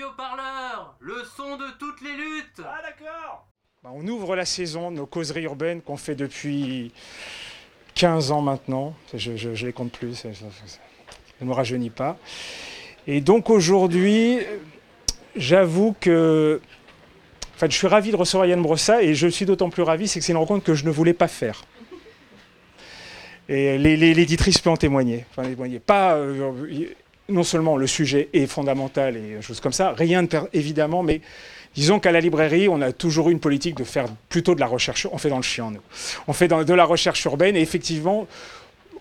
Radio Parleur, le son de toutes les luttes. Ah d'accord Bah, on ouvre la saison de nos causeries urbaines qu'on fait depuis 15 ans maintenant. Je, je, je les compte plus, ça ne me rajeunit pas. Et donc aujourd'hui, j'avoue que enfin, je suis ravi de recevoir Yann Brossa et je suis d'autant plus ravi, c'est que c'est une rencontre que je ne voulais pas faire. Et l'éditrice peut en témoigner. Enfin, témoigner. Pas, euh, non seulement le sujet est fondamental et choses comme ça, rien de évidemment, mais disons qu'à la librairie, on a toujours eu une politique de faire plutôt de la recherche. On fait dans le chien, nous. On fait de la recherche urbaine et effectivement,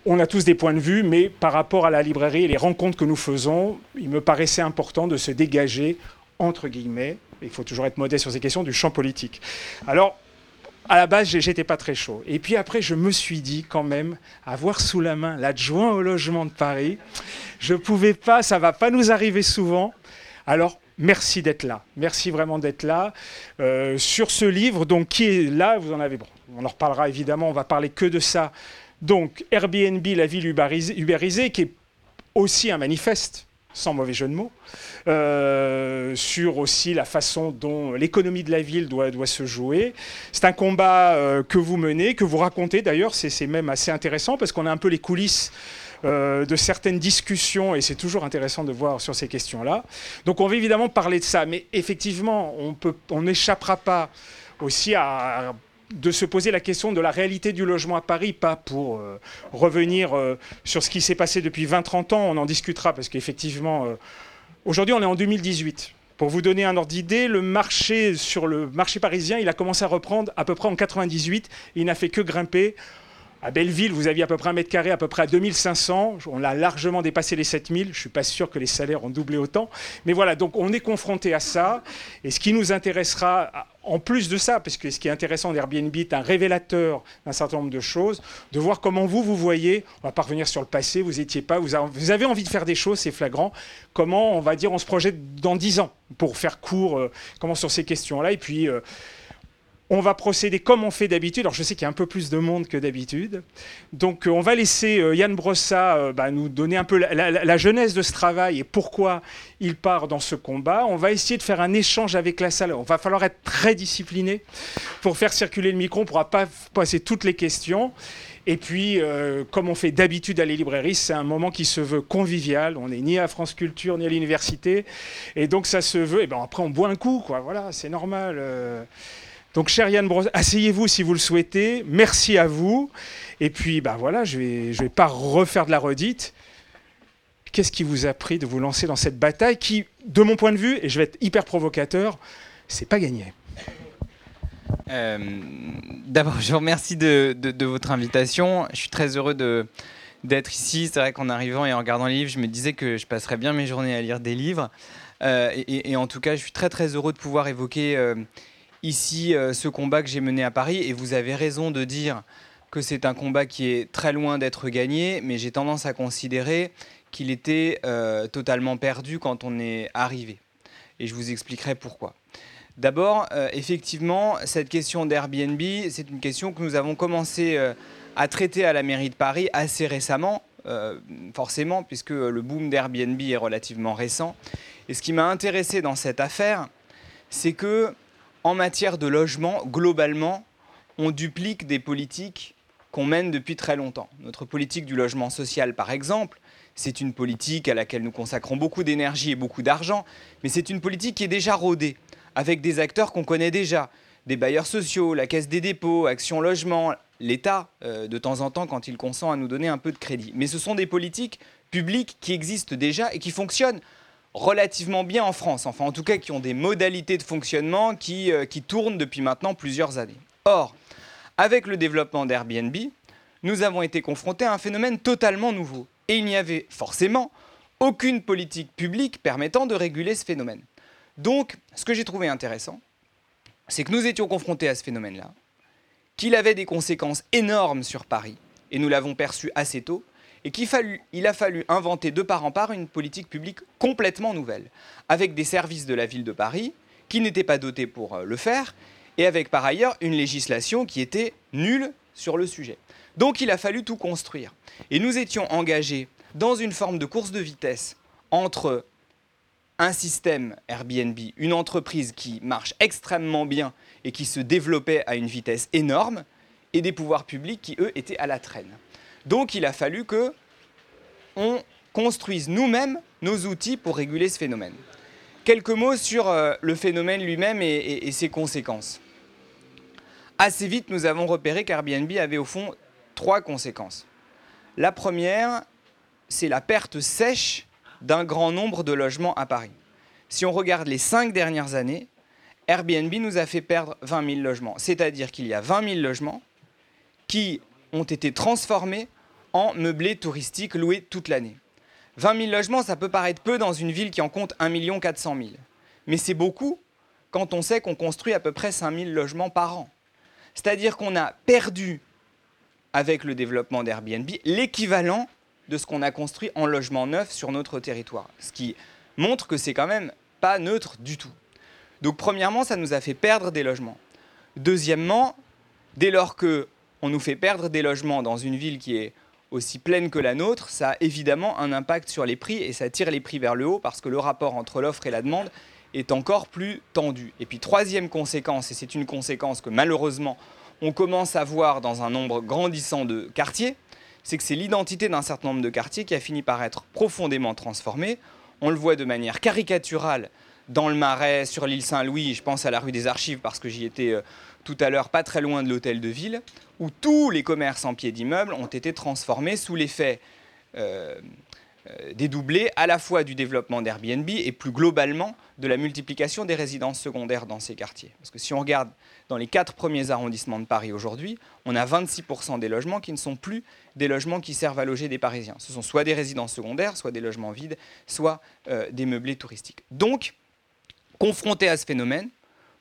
on a tous des points de vue, mais par rapport à la librairie et les rencontres que nous faisons, il me paraissait important de se dégager, entre guillemets, il faut toujours être modeste sur ces questions, du champ politique. Alors, à la base, j'étais pas très chaud. Et puis après, je me suis dit quand même, avoir sous la main l'adjoint au logement de Paris, je pouvais pas, ça va pas nous arriver souvent. Alors, merci d'être là. Merci vraiment d'être là. Euh, sur ce livre, donc, qui est là, vous en avez, on en reparlera évidemment, on va parler que de ça. Donc, Airbnb, la ville ubérisée, qui est aussi un manifeste sans mauvais jeu de mots, euh, sur aussi la façon dont l'économie de la ville doit, doit se jouer. C'est un combat euh, que vous menez, que vous racontez d'ailleurs, c'est même assez intéressant parce qu'on a un peu les coulisses euh, de certaines discussions et c'est toujours intéressant de voir sur ces questions-là. Donc on va évidemment parler de ça, mais effectivement, on n'échappera on pas aussi à de se poser la question de la réalité du logement à Paris, pas pour euh, revenir euh, sur ce qui s'est passé depuis 20-30 ans, on en discutera, parce qu'effectivement, euh, aujourd'hui on est en 2018. Pour vous donner un ordre d'idée, le marché sur le marché parisien, il a commencé à reprendre à peu près en 98, et il n'a fait que grimper. À Belleville, vous aviez à peu près un mètre carré à peu près à 2500. On a largement dépassé les 7000. Je ne suis pas sûr que les salaires ont doublé autant. Mais voilà, donc on est confronté à ça. Et ce qui nous intéressera, en plus de ça, parce que ce qui est intéressant d'Airbnb est un révélateur d'un certain nombre de choses, de voir comment vous, vous voyez, on va pas revenir sur le passé, vous étiez pas, vous avez envie de faire des choses, c'est flagrant, comment, on va dire, on se projette dans 10 ans, pour faire court, euh, comment sur ces questions-là. Et puis... Euh, on va procéder comme on fait d'habitude. Alors je sais qu'il y a un peu plus de monde que d'habitude. Donc euh, on va laisser euh, Yann Brossa euh, bah, nous donner un peu la, jeunesse de ce travail et pourquoi il part dans ce combat. On va essayer de faire un échange avec la salle. On va falloir être très discipliné pour faire circuler le micro. On ne pourra pas passer toutes les questions. Et puis, comme on fait d'habitude à les librairies, c'est un moment qui se veut convivial. On n'est ni à France Culture ni à l'université. Et donc ça se veut. Et ben après, on boit un coup, quoi. Voilà, c'est normal. Donc, cher Yann Bros, asseyez-vous si vous le souhaitez. Merci à vous. Et puis, bah voilà, je ne vais, pas refaire de la redite. Qu'est-ce qui vous a pris de vous lancer dans cette bataille qui, de mon point de vue, et je vais être hyper provocateur, c'est pas gagné? Euh, D'abord, je vous remercie de, votre invitation. Je suis très heureux d'être ici. C'est vrai qu'en arrivant et en regardant les livres, je me disais que je passerais bien mes journées à lire des livres. Euh, et, en tout cas, je suis très très heureux de pouvoir évoquer euh, ici euh, ce combat que j'ai mené à Paris. Et vous avez raison de dire que c'est un combat qui est très loin d'être gagné, mais j'ai tendance à considérer qu'il était euh, totalement perdu quand on est arrivé. Et je vous expliquerai pourquoi. D'abord, euh, effectivement, cette question d'Airbnb, c'est une question que nous avons commencé à traiter à la mairie de Paris assez récemment, forcément, puisque le boom d'Airbnb est relativement récent. Et ce qui m'a intéressé dans cette affaire, c'est que en matière de logement, globalement, on duplique des politiques qu'on mène depuis très longtemps. Notre politique du logement social, par exemple, c'est une politique à laquelle nous consacrons beaucoup d'énergie et beaucoup d'argent, mais c'est une politique qui est déjà rodée, avec des acteurs qu'on connaît déjà, des bailleurs sociaux, la Caisse des dépôts, Action Logement, l'État, euh, de temps en temps, quand il consent à nous donner un peu de crédit. Mais ce sont des politiques publiques qui existent déjà et qui fonctionnent relativement bien en France, enfin en tout cas qui ont des modalités de fonctionnement qui, euh, qui tournent depuis maintenant plusieurs années. Or, avec le développement d'Airbnb, nous avons été confrontés à un phénomène totalement nouveau. Et il n'y avait forcément aucune politique publique permettant de réguler ce phénomène. Donc, ce que j'ai trouvé intéressant, c'est que nous étions confrontés à ce phénomène-là, qu'il avait des conséquences énormes sur Paris, et nous l'avons perçu assez tôt, et qu'il il a fallu inventer de part en part une politique publique complètement nouvelle, avec des services de la ville de Paris qui n'étaient pas dotés pour euh, le faire, et avec par ailleurs une législation qui était nulle sur le sujet. Donc il a fallu tout construire. Et nous étions engagés dans une forme de course de vitesse entre un système Airbnb, une entreprise qui marche extrêmement bien et qui se développait à une vitesse énorme, et des pouvoirs publics qui, eux, étaient à la traîne. Donc il a fallu que on construise nous-mêmes nos outils pour réguler ce phénomène. Quelques mots sur euh, le phénomène lui-même et, ses conséquences. Assez vite, nous avons repéré qu'Airbnb avait au fond trois conséquences. La première, c'est la perte sèche d'un grand nombre de logements à Paris. Si on regarde les cinq dernières années, Airbnb nous a fait perdre 20 000 logements. C'est-à-dire qu'il y a 20 000 logements qui ont été transformés en meublés touristiques loués toute l'année. 20 000 logements, ça peut paraître peu dans une ville qui en compte 1 400 000. Mais c'est beaucoup quand on sait qu'on construit à peu près 5 000 logements par an. C'est-à-dire qu'on a perdu, avec le développement d'Airbnb, l'équivalent de ce qu'on a construit en logements neufs sur notre territoire. Ce qui montre que c'est quand même pas neutre du tout. Donc premièrement, ça nous a fait perdre des logements. Deuxièmement, dès lors que on nous fait perdre des logements dans une ville qui est aussi pleine que la nôtre, ça a évidemment un impact sur les prix et ça tire les prix vers le haut parce que le rapport entre l'offre et la demande est encore plus tendu. Et puis troisième conséquence, et c'est une conséquence que malheureusement on commence à voir dans un nombre grandissant de quartiers, c'est que c'est l'identité d'un certain nombre de quartiers qui a fini par être profondément transformée. On le voit de manière caricaturale dans le Marais, sur l'île Saint-Louis, je pense à la rue des Archives parce que j'y étais euh, tout à l'heure, pas très loin de l'hôtel de ville, où tous les commerces en pied d'immeuble ont été transformés sous l'effet euh, euh, dédoublé à la fois du développement d'Airbnb et plus globalement de la multiplication des résidences secondaires dans ces quartiers. Parce que si on regarde dans les quatre premiers arrondissements de Paris aujourd'hui, on a 26% des logements qui ne sont plus des logements qui servent à loger des Parisiens. Ce sont soit des résidences secondaires, soit des logements vides, soit euh, des meublés touristiques. Donc, confrontés à ce phénomène,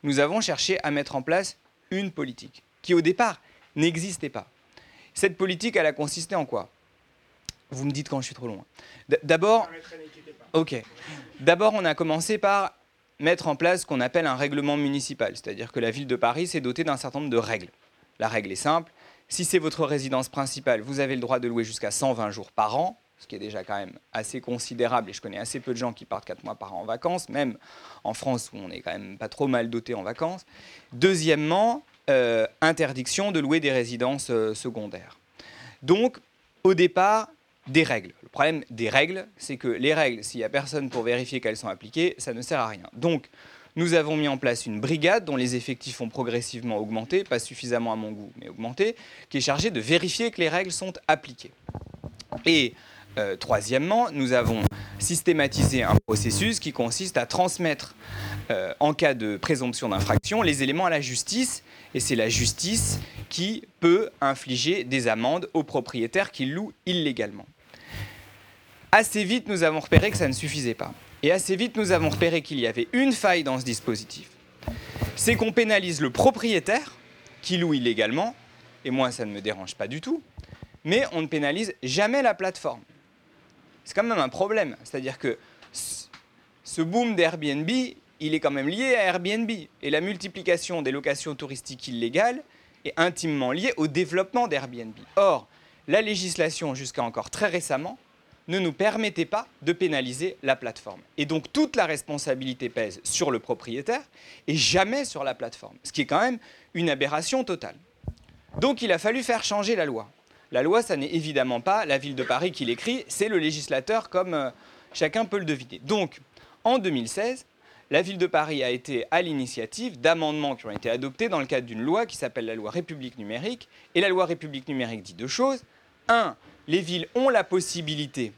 nous avons cherché à mettre en place une politique qui au départ n'existait pas. Cette politique, elle a consisté en quoi? Vous me dites quand je suis trop loin. D'abord, ok. D'abord, on a commencé par mettre en place ce qu'on appelle un règlement municipal, c'est-à-dire que la ville de Paris s'est dotée d'un certain nombre de règles. La règle est simple. Si c'est votre résidence principale, vous avez le droit de louer jusqu'à 120 jours par an, ce qui est déjà quand même assez considérable, et je connais assez peu de gens qui partent 4 mois par an en vacances, même en France où on est quand même pas trop mal doté en vacances. Deuxièmement, euh, interdiction de louer des résidences euh, secondaires. Donc, au départ, des règles. Le problème des règles, c'est que les règles, s'il n'y a personne pour vérifier qu'elles sont appliquées, ça ne sert à rien. Donc, nous avons mis en place une brigade dont les effectifs ont progressivement augmenté, pas suffisamment à mon goût, mais augmenté, qui est chargée de vérifier que les règles sont appliquées. Et euh, troisièmement, nous avons systématisé un processus qui consiste à transmettre, euh, en cas de présomption d'infraction, les éléments à la justice. Et c'est la justice qui peut infliger des amendes aux propriétaires qui louent illégalement. Assez vite, nous avons repéré que ça ne suffisait pas. Et assez vite, nous avons repéré qu'il y avait une faille dans ce dispositif. C'est qu'on pénalise le propriétaire qui loue illégalement, et moi ça ne me dérange pas du tout, mais on ne pénalise jamais la plateforme c'est quand même un problème. C'est-à-dire que ce boom d'Airbnb, il est quand même lié à Airbnb. Et la multiplication des locations touristiques illégales est intimement liée au développement d'Airbnb. Or, la législation, jusqu'à encore très récemment, ne nous permettait pas de pénaliser la plateforme. Et donc toute la responsabilité pèse sur le propriétaire et jamais sur la plateforme, ce qui est quand même une aberration totale. Donc il a fallu faire changer la loi. La loi, ça n'est évidemment pas la ville de Paris qui l'écrit, c'est le législateur comme euh, chacun peut le deviner. Donc, en 2016, la ville de Paris a été à l'initiative d'amendements qui ont été adoptés dans le cadre d'une loi qui s'appelle la loi République numérique. Et la loi République numérique dit deux choses. Un, les villes ont la possibilité,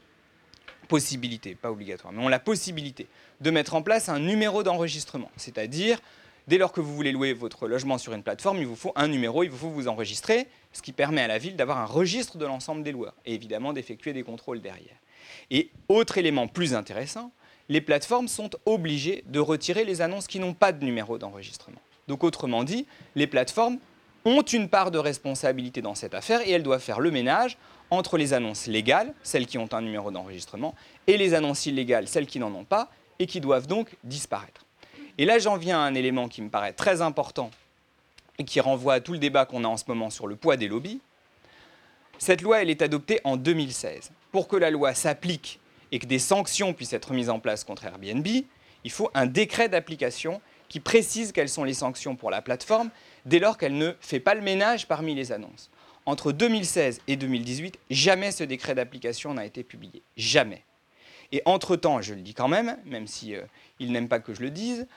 possibilité, pas obligatoire, mais ont la possibilité de mettre en place un numéro d'enregistrement, c'est-à-dire Dès lors que vous voulez louer votre logement sur une plateforme, il vous faut un numéro, il vous faut vous enregistrer, ce qui permet à la ville d'avoir un registre de l'ensemble des loueurs et évidemment d'effectuer des contrôles derrière. Et autre élément plus intéressant, les plateformes sont obligées de retirer les annonces qui n'ont pas de numéro d'enregistrement. Donc autrement dit, les plateformes ont une part de responsabilité dans cette affaire et elles doivent faire le ménage entre les annonces légales, celles qui ont un numéro d'enregistrement, et les annonces illégales, celles qui n'en ont pas, et qui doivent donc disparaître. Et là, j'en viens à un élément qui me paraît très important et qui renvoie à tout le débat qu'on a en ce moment sur le poids des lobbies. Cette loi, elle est adoptée en 2016. Pour que la loi s'applique et que des sanctions puissent être mises en place contre Airbnb, il faut un décret d'application qui précise quelles sont les sanctions pour la plateforme dès lors qu'elle ne fait pas le ménage parmi les annonces. Entre 2016 et 2018, jamais ce décret d'application n'a été publié. Jamais. Et entre-temps, je le dis quand même, même si euh, n'aime pas que je le dise,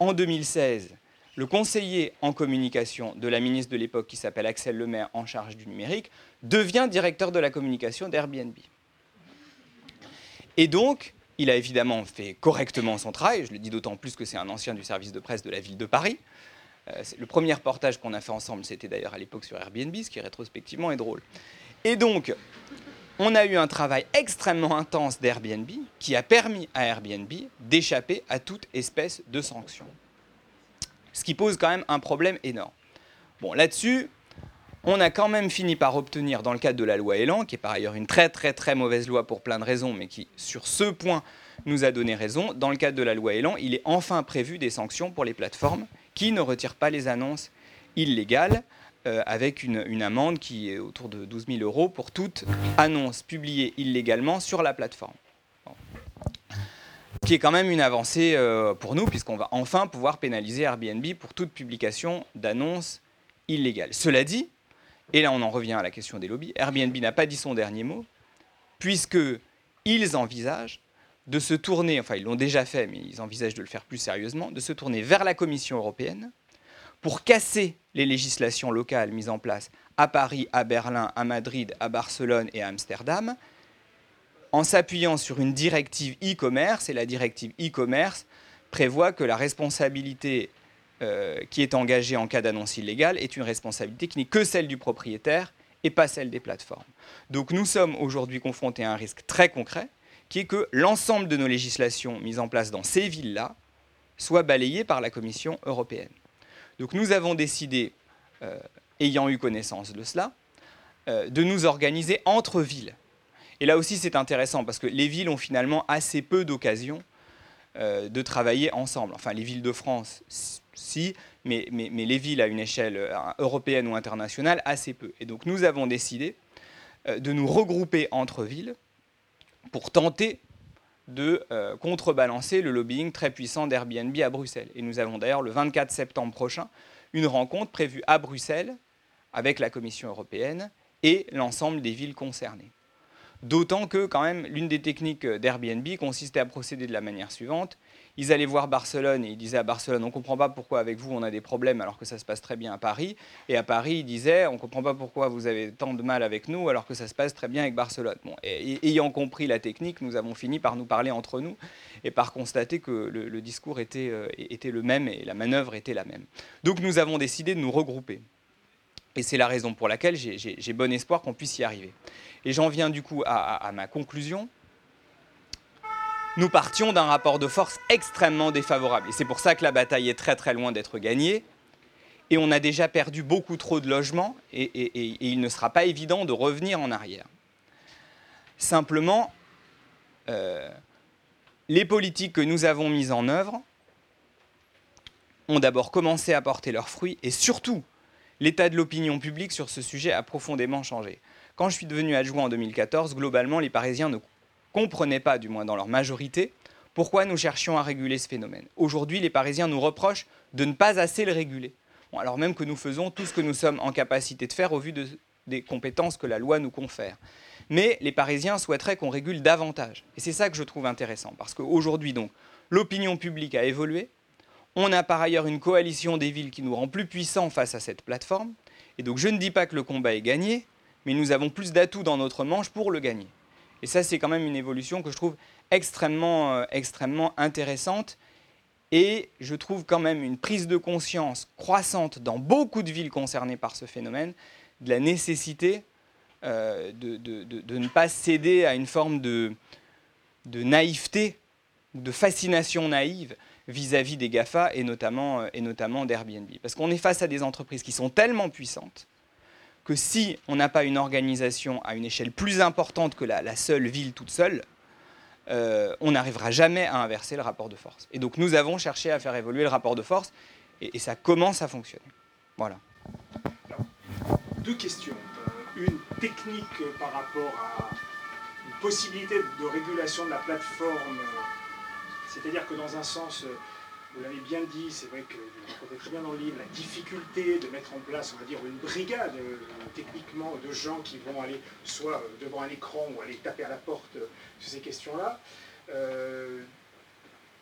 en 2016, le conseiller en communication de la ministre de l'époque, qui s'appelle Axel Lemaire, en charge du numérique, devient directeur de la communication d'Airbnb. Et donc, il a évidemment fait correctement son travail, je le dis d'autant plus que c'est un ancien du service de presse de la ville de Paris. Euh, le premier reportage qu'on a fait ensemble, c'était d'ailleurs à l'époque sur Airbnb, ce qui rétrospectivement est drôle. Et donc, on a eu un travail extrêmement intense d'Airbnb qui a permis à Airbnb d'échapper à toute espèce de sanction. Ce qui pose quand même un problème énorme. Bon, là-dessus, on a quand même fini par obtenir, dans le cadre de la loi Elan, qui est par ailleurs une très très très mauvaise loi pour plein de raisons, mais qui, sur ce point, nous a donné raison, dans le cadre de la loi Elan, il est enfin prévu des sanctions pour les plateformes qui ne retirent pas les annonces illégales, euh, avec une, amende qui est autour de 12 000 euros pour toute annonce publiée illégalement sur la plateforme. Qui est quand même une avancée euh, pour nous, puisqu'on va enfin pouvoir pénaliser Airbnb pour toute publication d'annonces illégales. Cela dit, et là on en revient à la question des lobbies, Airbnb n'a pas dit son dernier mot, puisqu'ils envisagent de se tourner, enfin ils l'ont déjà fait, mais ils envisagent de le faire plus sérieusement, de se tourner vers la Commission européenne pour casser les législations locales mises en place à Paris, à Berlin, à Madrid, à Barcelone et à Amsterdam, en s'appuyant sur une directive e-commerce, et la directive e-commerce prévoit que la responsabilité euh, qui est engagée en cas d'annonce illégale est une responsabilité qui n'est que celle du propriétaire et pas celle des plateformes. Donc nous sommes aujourd'hui confrontés à un risque très concret qui est que l'ensemble de nos législations mises en place dans ces villes-là soient balayées par la Commission européenne. Donc nous avons décidé, euh, ayant eu connaissance de cela, euh, de nous organiser entre villes. Et là aussi c'est intéressant parce que les villes ont finalement assez peu d'occasions euh, de travailler ensemble. Enfin les villes de France, si, mais, mais, les villes à une échelle européenne ou internationale, assez peu. Et donc nous avons décidé de nous regrouper entre villes pour tenter de euh, contrebalancer le lobbying très puissant d'Airbnb à Bruxelles. Et nous avons d'ailleurs le 24 septembre prochain une rencontre prévue à Bruxelles avec la Commission européenne et l'ensemble des villes concernées. D'autant que, quand même, l'une des techniques d'Airbnb consistait à procéder de la manière suivante. Ils allaient voir Barcelone et ils disaient à Barcelone, on ne comprend pas pourquoi avec vous on a des problèmes alors que ça se passe très bien à Paris. Et à Paris, ils disaient, on ne comprend pas pourquoi vous avez tant de mal avec nous alors que ça se passe très bien avec Barcelone. Ayant compris la technique, nous avons fini par nous parler entre nous et par constater que le, discours euh, était le même et la manœuvre était la même. Donc nous avons décidé de nous regrouper. Et c'est la raison pour laquelle j'ai bon espoir qu'on puisse y arriver. Et j'en viens du coup à, ma conclusion. Nous partions d'un rapport de force extrêmement défavorable. Et c'est pour ça que la bataille est très très loin d'être gagnée. Et on a déjà perdu beaucoup trop de logements et, il ne sera pas évident de revenir en arrière. Simplement, euh, les politiques que nous avons mises en œuvre ont d'abord commencé à porter leurs fruits et surtout, l'état de l'opinion publique sur ce sujet a profondément changé. Quand je suis devenu adjoint en 2014, globalement, les Parisiens ne comprenaient pas, du moins dans leur majorité, pourquoi nous cherchions à réguler ce phénomène. Aujourd'hui, les Parisiens nous reprochent de ne pas assez le réguler. alors même que nous faisons tout ce que nous sommes en capacité de faire au vu des compétences que la loi nous confère. Mais les Parisiens souhaiteraient qu'on régule davantage. Et c'est ça que je trouve intéressant, parce qu'aujourd'hui, donc, l'opinion publique a évolué. On a par ailleurs une coalition des villes qui nous rend plus puissants face à cette plateforme. Et donc, je ne dis pas que le combat est gagné, mais nous avons plus d'atouts dans notre manche pour le gagner. Et ça, c'est quand même une évolution que je trouve extrêmement, euh, extrêmement intéressante. Et je trouve quand même une prise de conscience croissante dans beaucoup de villes concernées par ce phénomène de la nécessité euh, de, de, ne pas céder à une forme de, de naïveté, de fascination naïve vis-à-vis des GAFA et notamment, euh, et notamment d'Airbnb. Parce qu'on est face à des entreprises qui sont tellement puissantes que si on n'a pas une organisation à une échelle plus importante que la, seule ville toute seule, euh, on n'arrivera jamais à inverser le rapport de force. Et donc nous avons cherché à faire évoluer le rapport de force, et, ça commence à fonctionner. Voilà. deux questions. Euh, une technique par rapport à une possibilité de régulation de la plateforme, c'est-à-dire que dans un sens, vous l'avez bien dit, c'est vrai que vous racontez très bien dans le livre la difficulté de mettre en place, on va dire, une brigade techniquement de gens qui vont aller soit devant un écran ou aller taper à la porte sur ces questions-là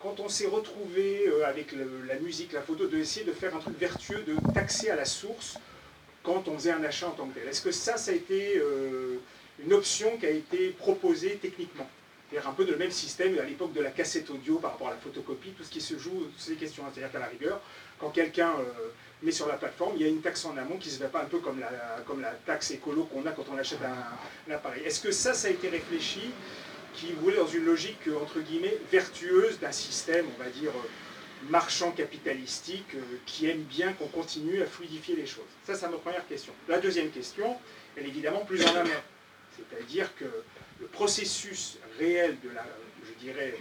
quand on s'est retrouvé euh, avec la musique, la photo, de essayer de faire un truc vertueux, de taxer à la source quand on faisait un achat en tant que tel. Est-ce que ça, ça a été euh, une option qui a été proposée techniquement? C'est-à-dire un peu le même système à l'époque de la cassette audio par rapport à la photocopie, tout ce qui se joue, toutes ces questions. C'est-à-dire qu'à la rigueur, quand quelqu'un euh, met sur la plateforme, il y a une taxe en amont qui ne se fait pas un peu comme la, comme la taxe écolo qu'on a quand on achète un appareil. Est-ce que ça, ça a été réfléchi qui voulait dans une logique, entre guillemets, vertueuse d'un système, on va dire, marchand capitalistique, euh, qui aime bien qu'on continue à fluidifier les choses? Ça, c'est ma première question. La deuxième question, elle est évidemment plus en amont. C'est-à-dire que le processus réel de la, je dirais,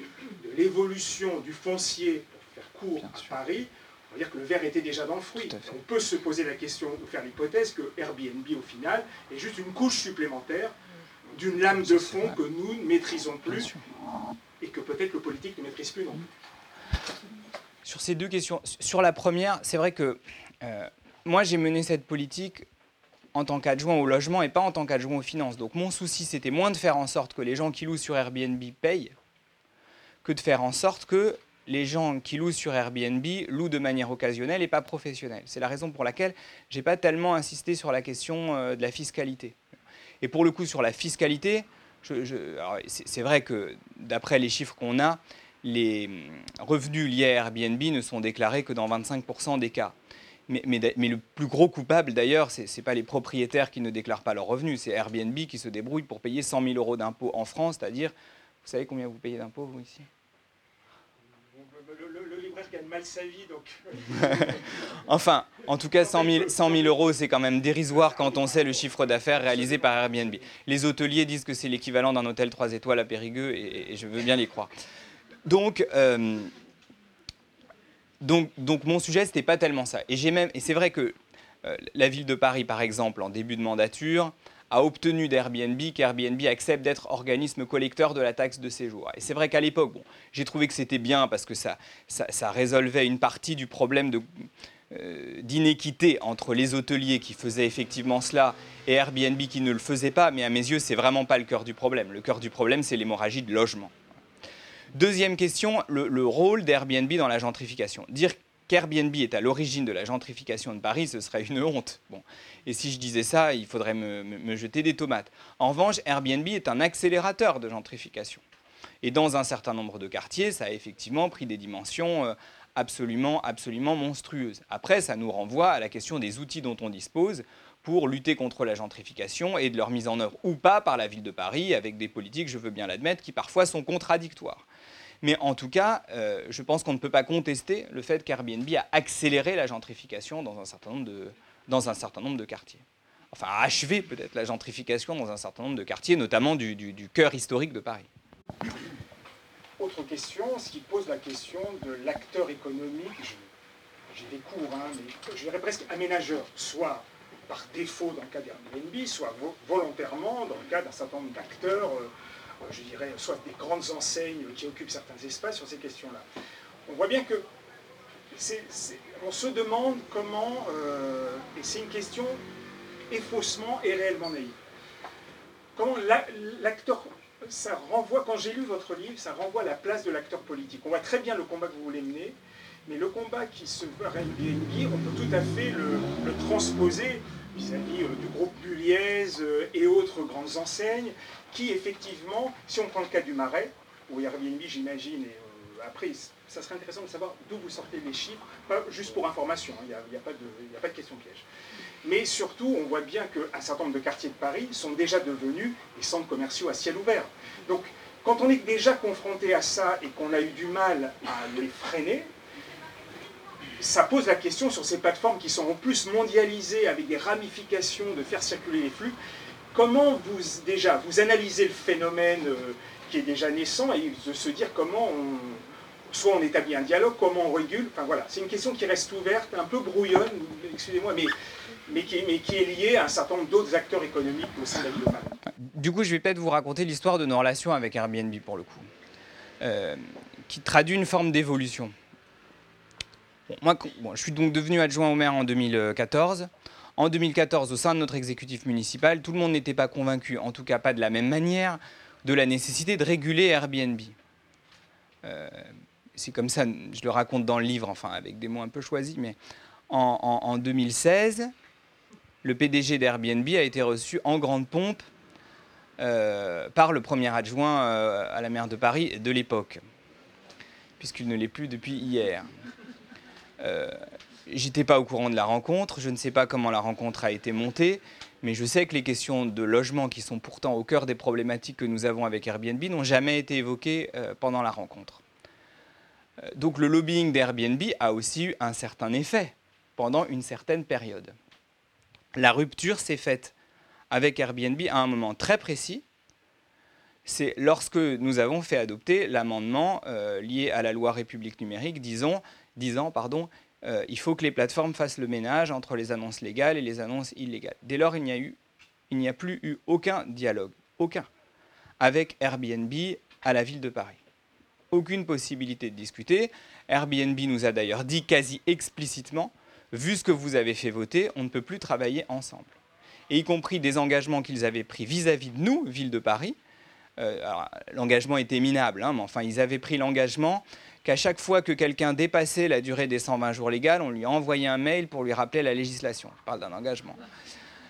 de l'évolution du foncier, pour faire court à Paris, on va dire que le verre était déjà dans le fruit. On peut se poser la question, ou faire l'hypothèse que Airbnb, au final, est juste une couche supplémentaire d'une lame de fond que nous ne maîtrisons plus et que peut-être le politique ne maîtrise plus non plus. Sur ces deux questions, sur la première, c'est vrai que euh, moi j'ai mené cette politique en tant qu'adjoint au logement et pas en tant qu'adjoint aux finances. Donc mon souci c'était moins de faire en sorte que les gens qui louent sur Airbnb payent que de faire en sorte que les gens qui louent sur Airbnb louent de manière occasionnelle et pas professionnelle. C'est la raison pour laquelle j'ai pas tellement insisté sur la question euh, de la fiscalité. Et pour le coup, sur la fiscalité, c'est vrai que d'après les chiffres qu'on a, les revenus liés à Airbnb ne sont déclarés que dans 25% des cas. Mais, le plus gros coupable, d'ailleurs, ce n'est pas les propriétaires qui ne déclarent pas leurs revenus, c'est Airbnb qui se débrouille pour payer 100 000 euros d'impôts en France, c'est-à-dire, vous savez combien vous payez d'impôts, vous, ici? Gagne mal sa vie, donc... enfin, en tout cas, 100 000, euros, c'est quand même dérisoire quand on sait le chiffre d'affaires réalisé par Airbnb. Les hôteliers disent que c'est l'équivalent d'un hôtel 3 étoiles à Périgueux, et, je veux bien les croire. Donc, euh, donc, mon sujet, c'était pas tellement ça. Et, même, et c'est vrai que euh, la ville de Paris, par exemple, en début de mandature, a obtenu d'Airbnb qu'Airbnb accepte d'être organisme collecteur de la taxe de séjour. Et c'est vrai qu'à l'époque, bon, j'ai trouvé que c'était bien parce que ça, ça, résolvait une partie du problème de, euh, d'inéquité entre les hôteliers qui faisaient effectivement cela et Airbnb qui ne le faisait pas, mais à mes yeux, c'est vraiment pas le cœur du problème. Le cœur du problème, c'est l'hémorragie de logement. Deuxième question, le, le rôle d'Airbnb dans la gentrification. Dire qu'Airbnb est à l'origine de la gentrification de Paris, ce serait une honte. Et si je disais ça, il faudrait me, jeter des tomates. En revanche, Airbnb est un accélérateur de gentrification. Et dans un certain nombre de quartiers, ça a effectivement pris des dimensions euh, absolument, absolument monstrueuses. Après, ça nous renvoie à la question des outils dont on dispose pour lutter contre la gentrification et de leur mise en œuvre ou pas par la ville de Paris, avec des politiques, je veux bien l'admettre, qui parfois sont contradictoires. Mais en tout cas, euh, je pense qu'on ne peut pas contester le fait qu'Airbnb a accéléré la gentrification dans un certain nombre de, dans un certain nombre de quartiers. Enfin, a achevé peut-être la gentrification dans un certain nombre de quartiers, notamment du, cœur historique de Paris. Autre question, ce qui pose la question de l'acteur économique, j'ai des cours, mais je dirais presque aménageur, soit par défaut dans le cas d'Airbnb, soit volontairement dans le cas d'un certain nombre d'acteurs. Euh, je dirais, soit des grandes enseignes qui occupent certains espaces sur ces questions-là. On voit bien que on se demande comment, euh, et c'est une question et faussement et réellement naïve, comment l'acteur, ça renvoie, quand j'ai lu votre livre, ça renvoie à la place de l'acteur politique. On voit très bien le combat que vous voulez mener, mais le combat qui se veut à on peut tout à fait le transposer vis-à-vis euh, du groupe Bulliez euh, et autres grandes enseignes, qui effectivement, si on prend le cas du Marais, ou Airbnb j'imagine, et euh, après ça serait intéressant de savoir d'où vous sortez les chiffres, pas juste pour information, hein, il n'y a, a pas de question piège. Mais surtout, on voit bien qu'un certain nombre de quartiers de Paris sont déjà devenus des centres commerciaux à ciel ouvert. Donc, quand on est déjà confronté à ça et qu'on a eu du mal à les freiner, ça pose la question sur ces plateformes qui sont en plus mondialisées avec des ramifications de faire circuler les flux. Comment vous, déjà, vous analysez le phénomène euh, qui est déjà naissant et de se dire comment on, soit on établit un dialogue, comment on régule. Enfin voilà, c'est une question qui reste ouverte, un peu brouillonne, excusez-moi, mais, mais, qui, est liée à un certain nombre d'autres acteurs économiques au sein de la. Du coup, je vais peut-être vous raconter l'histoire de nos relations avec Airbnb pour le coup, euh, qui traduit une forme d'évolution. Moi, je suis donc devenu adjoint au maire en 2014. En 2014, au sein de notre exécutif municipal, tout le monde n'était pas convaincu, en tout cas pas de la même manière, de la nécessité de réguler Airbnb. Euh, c'est comme ça, je le raconte dans le livre, enfin avec des mots un peu choisis, mais en, 2016, le PDG d'Airbnb a été reçu en grande pompe euh, par le premier adjoint euh, à la maire de Paris de l'époque, puisqu'il ne l'est plus depuis hier. Euh, J'étais pas au courant de la rencontre, je ne sais pas comment la rencontre a été montée, mais je sais que les questions de logement, qui sont pourtant au cœur des problématiques que nous avons avec Airbnb, n'ont jamais été évoquées euh, pendant la rencontre. Euh, donc le lobbying d'Airbnb a aussi eu un certain effet pendant une certaine période. La rupture s'est faite avec Airbnb à un moment très précis. C'est lorsque nous avons fait adopter l'amendement lié à la loi République numérique disons, disant pardon, euh, il faut que les plateformes fassent le ménage entre les annonces légales et les annonces illégales. Dès lors, il n'y a, a plus eu aucun dialogue, aucun, avec Airbnb à la ville de Paris. Aucune possibilité de discuter. Airbnb nous a d'ailleurs dit quasi explicitement, vu ce que vous avez fait voter, on ne peut plus travailler ensemble. Et y compris des engagements qu'ils avaient pris vis-à-vis de nous, ville de Paris. Euh, l'engagement était minable, hein, mais enfin, ils avaient pris l'engagement qu'à chaque fois que quelqu'un dépassait la durée des 120 jours légaux, on lui envoyait un mail pour lui rappeler la législation. Je parle d'un engagement.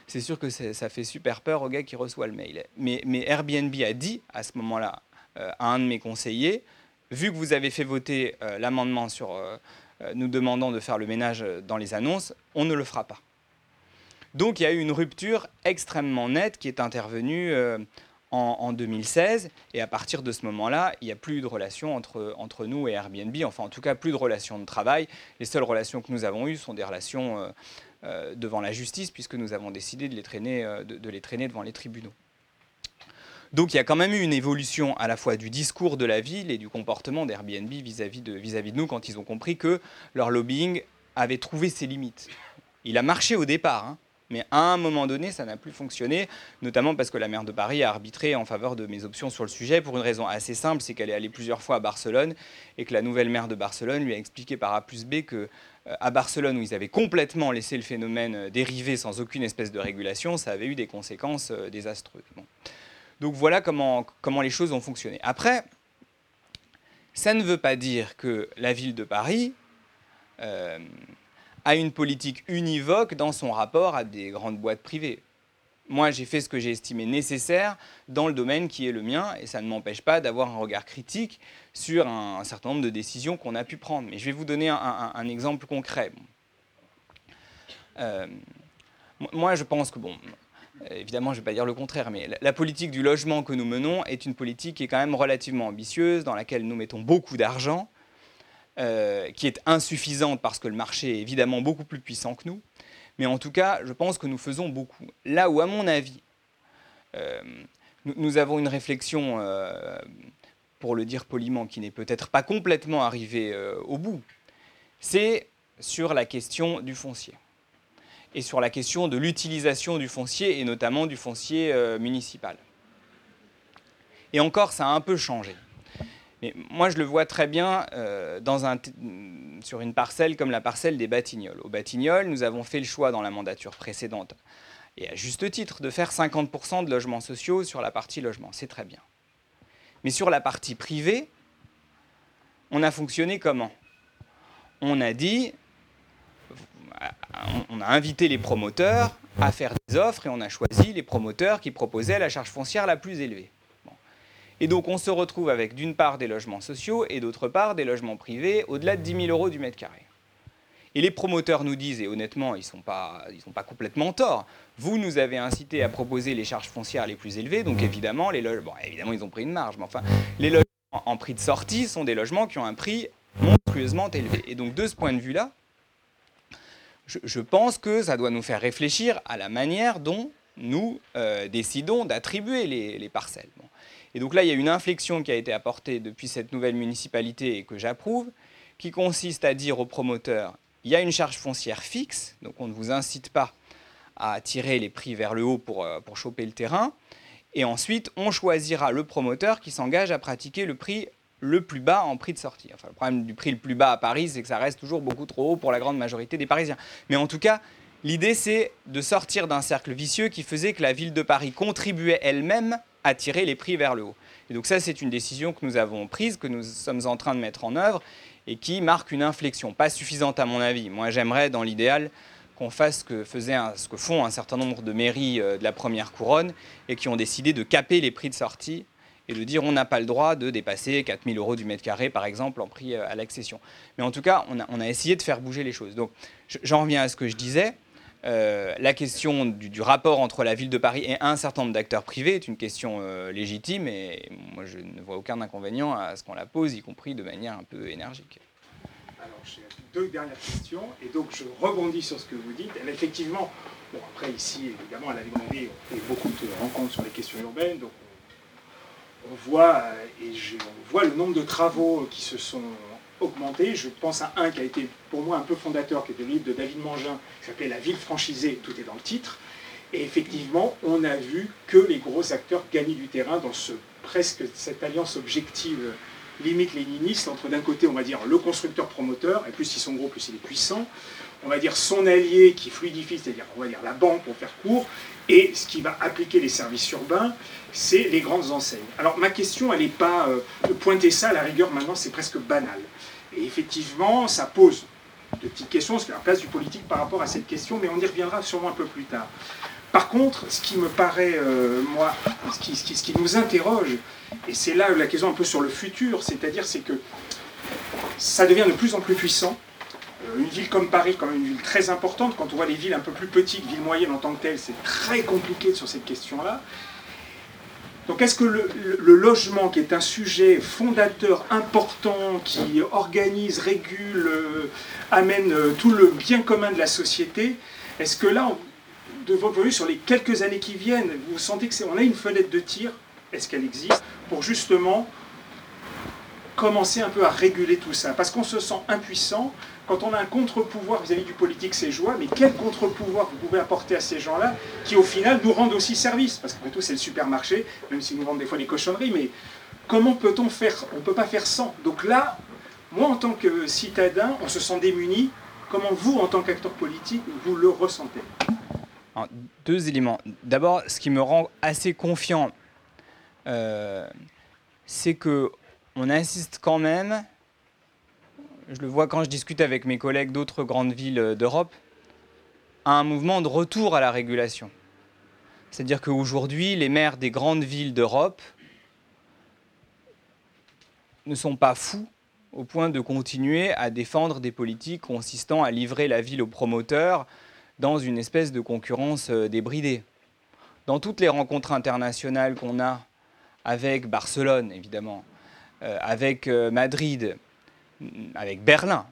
C'est sûr que ça fait super peur au gars qui reçoit le mail. Mais, Airbnb a dit à ce moment-là euh, à un de mes conseillers, vu que vous avez fait voter euh, l'amendement sur euh, nous demandant de faire le ménage dans les annonces, on ne le fera pas. Donc il y a eu une rupture extrêmement nette qui est intervenue en, 2016. Et à partir de ce moment-là, il n'y a plus de relation entre, entre nous et Airbnb, enfin en tout cas plus de relations de travail. Les seules relations que nous avons eues sont des relations euh, euh, devant la justice, puisque nous avons décidé de les, traîner, euh, de, les traîner devant les tribunaux. Donc il y a quand même eu une évolution à la fois du discours de la ville et du comportement d'Airbnb vis-à-vis de, vis -vis de nous quand ils ont compris que leur lobbying avait trouvé ses limites. Il a marché au départ, hein, mais à un moment donné, ça n'a plus fonctionné, notamment parce que la maire de Paris a arbitré en faveur de mes options sur le sujet pour une raison assez simple, c'est qu'elle est allée plusieurs fois à Barcelone et que la nouvelle maire de Barcelone lui a expliqué par A plus B que euh, à Barcelone, où ils avaient complètement laissé le phénomène euh, dériver sans aucune espèce de régulation, ça avait eu des conséquences euh, désastreuses. Donc voilà comment, comment les choses ont fonctionné. Après, ça ne veut pas dire que la ville de Paris a une politique univoque dans son rapport à des grandes boîtes privées. Moi, j'ai fait ce que j'ai estimé nécessaire dans le domaine qui est le mien, et ça ne m'empêche pas d'avoir un regard critique sur un, certain nombre de décisions qu'on a pu prendre. Mais je vais vous donner un, exemple concret. Euh, moi, je pense que, bon, évidemment, je ne vais pas dire le contraire, mais la, politique du logement que nous menons est une politique qui est quand même relativement ambitieuse, dans laquelle nous mettons beaucoup d'argent, euh, qui est insuffisante parce que le marché est évidemment beaucoup plus puissant que nous. Mais en tout cas, je pense que nous faisons beaucoup. Là où, à mon avis, euh, nous, avons une réflexion, euh, pour le dire poliment, qui n'est peut-être pas complètement arrivée au bout, c'est sur la question du foncier et sur la question de l'utilisation du foncier et notamment du foncier municipal. Et encore, ça a un peu changé moi, je le vois très bien euh, sur une parcelle comme la parcelle des Batignolles. Au Batignolles, nous avons fait le choix dans la mandature précédente, et à juste titre, de faire 50% de logements sociaux sur la partie logement. C'est très bien. Mais sur la partie privée, on a fonctionné comment? On a dit, on a invité les promoteurs à faire des offres et on a choisi les promoteurs qui proposaient la charge foncière la plus élevée. Et donc on se retrouve avec d'une part des logements sociaux et d'autre part des logements privés au-delà de 10 000 euros du mètre carré. Et les promoteurs nous disent, et honnêtement, ils ne sont, pas, sont pas complètement tort, vous nous avez incité à proposer les charges foncières les plus élevées, donc évidemment, les logements, bon, évidemment ils ont pris une marge, mais enfin, les logements en prix de sortie sont des logements qui ont un prix monstrueusement élevé. Et donc de ce point de vue-là, je, pense que ça doit nous faire réfléchir à la manière dont nous euh, décidons d'attribuer les, parcelles. Et donc là, il y a une inflexion qui a été apportée depuis cette nouvelle municipalité et que j'approuve, qui consiste à dire aux promoteurs, il y a une charge foncière fixe, donc on ne vous incite pas à tirer les prix vers le haut pour, euh, pour choper le terrain, Et ensuite, on choisira le promoteur qui s'engage à pratiquer le prix le plus bas en prix de sortie. Enfin, le problème du prix le plus bas à Paris, c'est que ça reste toujours beaucoup trop haut pour la grande majorité des Parisiens. Mais en tout cas, l'idée, c'est de sortir d'un cercle vicieux qui faisait que la ville de Paris contribuait elle-même à tirer les prix vers le haut. Et donc ça, c'est une décision que nous avons prise, que nous sommes en train de mettre en œuvre et qui marque une inflexion, pas suffisante à mon avis. Moi, j'aimerais, dans l'idéal, qu'on fasse ce que, ce que font un certain nombre de mairies euh, de la première couronne et qui ont décidé de caper les prix de sortie et de dire on n'a pas le droit de dépasser 4000 euros du mètre carré, par exemple, en prix euh, à l'accession. Mais en tout cas, on a, essayé de faire bouger les choses. Donc, j'en reviens à ce que je disais. Euh, la question du, rapport entre la ville de Paris et un certain nombre d'acteurs privés est une question légitime et moi je ne vois aucun inconvénient à ce qu'on la pose, y compris de manière un peu énergique deux dernières questions. Et donc, je rebondis sur ce que vous dites. effectivement, bon, après, ici, évidemment, à la librairie, on fait beaucoup de rencontres sur les questions urbaines. Donc, on, voit, euh, et on voit le nombre de travaux qui se sont augmentés. Je pense à un qui a été, pour moi, un peu fondateur, qui était le de David Mangin, qui s'appelait La ville franchisée. Tout est dans le titre. Et effectivement, on a vu que les gros acteurs gagnaient du terrain dans presque cette alliance objective limite léniniste entre d'un côté, on va dire, le constructeur promoteur, et plus ils sont gros, plus il est puissant, on va dire son allié qui fluidifie, c'est-à-dire on va dire la banque pour faire court, et ce qui va appliquer les services urbains, c'est les grandes enseignes. Alors ma question, elle n'est pas euh, de pointer ça, à la rigueur maintenant c'est presque banal. Et effectivement, ça pose de petites questions, c'est la place du politique par rapport à cette question, mais on y reviendra sûrement un peu plus tard. Par contre, ce qui me paraît, euh, moi, ce qui, ce qui, nous interroge, et c'est là la question un peu sur le futur, c'est-à-dire c'est que ça devient de plus en plus puissant. Euh, une ville comme Paris, quand même une ville très importante, quand on voit les villes un peu plus petites, villes moyennes en tant que telles, c'est très compliqué sur cette question-là. Donc est-ce que le, logement, qui est un sujet fondateur important, qui organise, régule, euh, amène tout le bien commun de la société, est-ce que là, de votre vue, sur les quelques années qui viennent, vous sentez qu'on a une fenêtre de tir, est-ce qu'elle existe, pour justement commencer un peu à réguler tout ça? Parce qu'on se sent impuissant. Quand on a un contre-pouvoir vis-à-vis du politique, c'est joie, mais quel contre-pouvoir vous pouvez apporter à ces gens-là qui, au final, nous rendent aussi service? Parce qu'après tout, c'est le supermarché, même s'ils nous vendent des fois des cochonneries, mais comment peut-on faire? On ne peut pas faire sans. Donc là, moi, en tant que citadin, on se sent démuni. Comment vous, en tant qu'acteur politique, vous le ressentez? Deux éléments. D'abord, ce qui me rend assez confiant, euh, c'est que on assiste quand même, je le vois quand je discute avec mes collègues d'autres grandes villes d'Europe, à un mouvement de retour à la régulation. C'est-à-dire qu'aujourd'hui, les maires des grandes villes d'Europe ne sont pas fous au point de continuer à défendre des politiques consistant à livrer la ville aux promoteurs, dans une espèce de concurrence euh, débridée. Dans toutes les rencontres internationales qu'on a avec Barcelone, évidemment, euh, avec euh, Madrid, avec Berlin,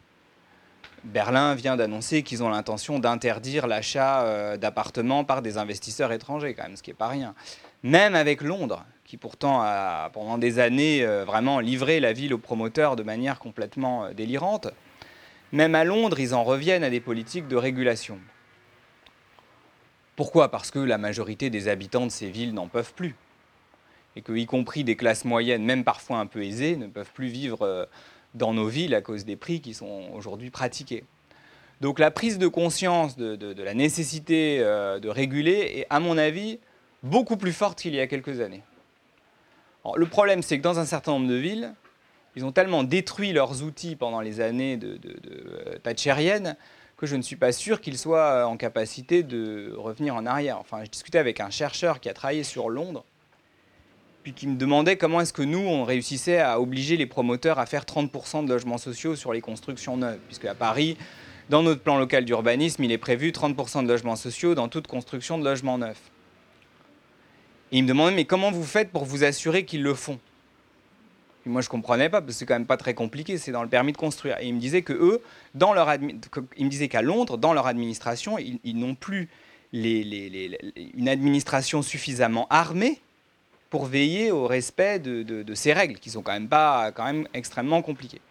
Berlin vient d'annoncer qu'ils ont l'intention d'interdire l'achat d'appartements par des investisseurs étrangers, quand même, ce qui n'est pas rien. Même avec Londres, qui pourtant a pendant des années vraiment livré la ville aux promoteurs de manière complètement délirante, même à Londres, ils en reviennent à des politiques de régulation. Pourquoi? Parce que la majorité des habitants de ces villes n'en peuvent plus. Et que, y compris des classes moyennes, même parfois un peu aisées, ne peuvent plus vivre euh, dans nos villes à cause des prix qui sont aujourd'hui pratiqués. Donc la prise de conscience de, la nécessité euh, de réguler est, à mon avis, beaucoup plus forte qu'il y a quelques années. le problème, c'est que dans un certain nombre de villes, ils ont tellement détruit leurs outils pendant les années de, de, thatchériennes que je ne suis pas sûr qu'il soit euh, en capacité de revenir en arrière. Enfin, je discutais avec un chercheur qui a travaillé sur Londres, puis qui me demandait comment est-ce que nous, on réussissait à obliger les promoteurs à faire 30% de logements sociaux sur les constructions neuves, puisque à Paris, dans notre plan local d'urbanisme, il est prévu 30% de logements sociaux dans toute construction de logements neufs. Et il me demandait, mais comment vous faites pour vous assurer qu'ils le font? Moi, je comprenais pas, parce que c'est quand même pas très compliqué, c'est dans le permis de construire. Et il me disait que eux, dans leur il me disait qu'à Londres, dans leur administration, ils, n'ont plus une administration suffisamment armée pour veiller au respect de, ces règles, qui sont quand même pas quand même extrêmement compliquées.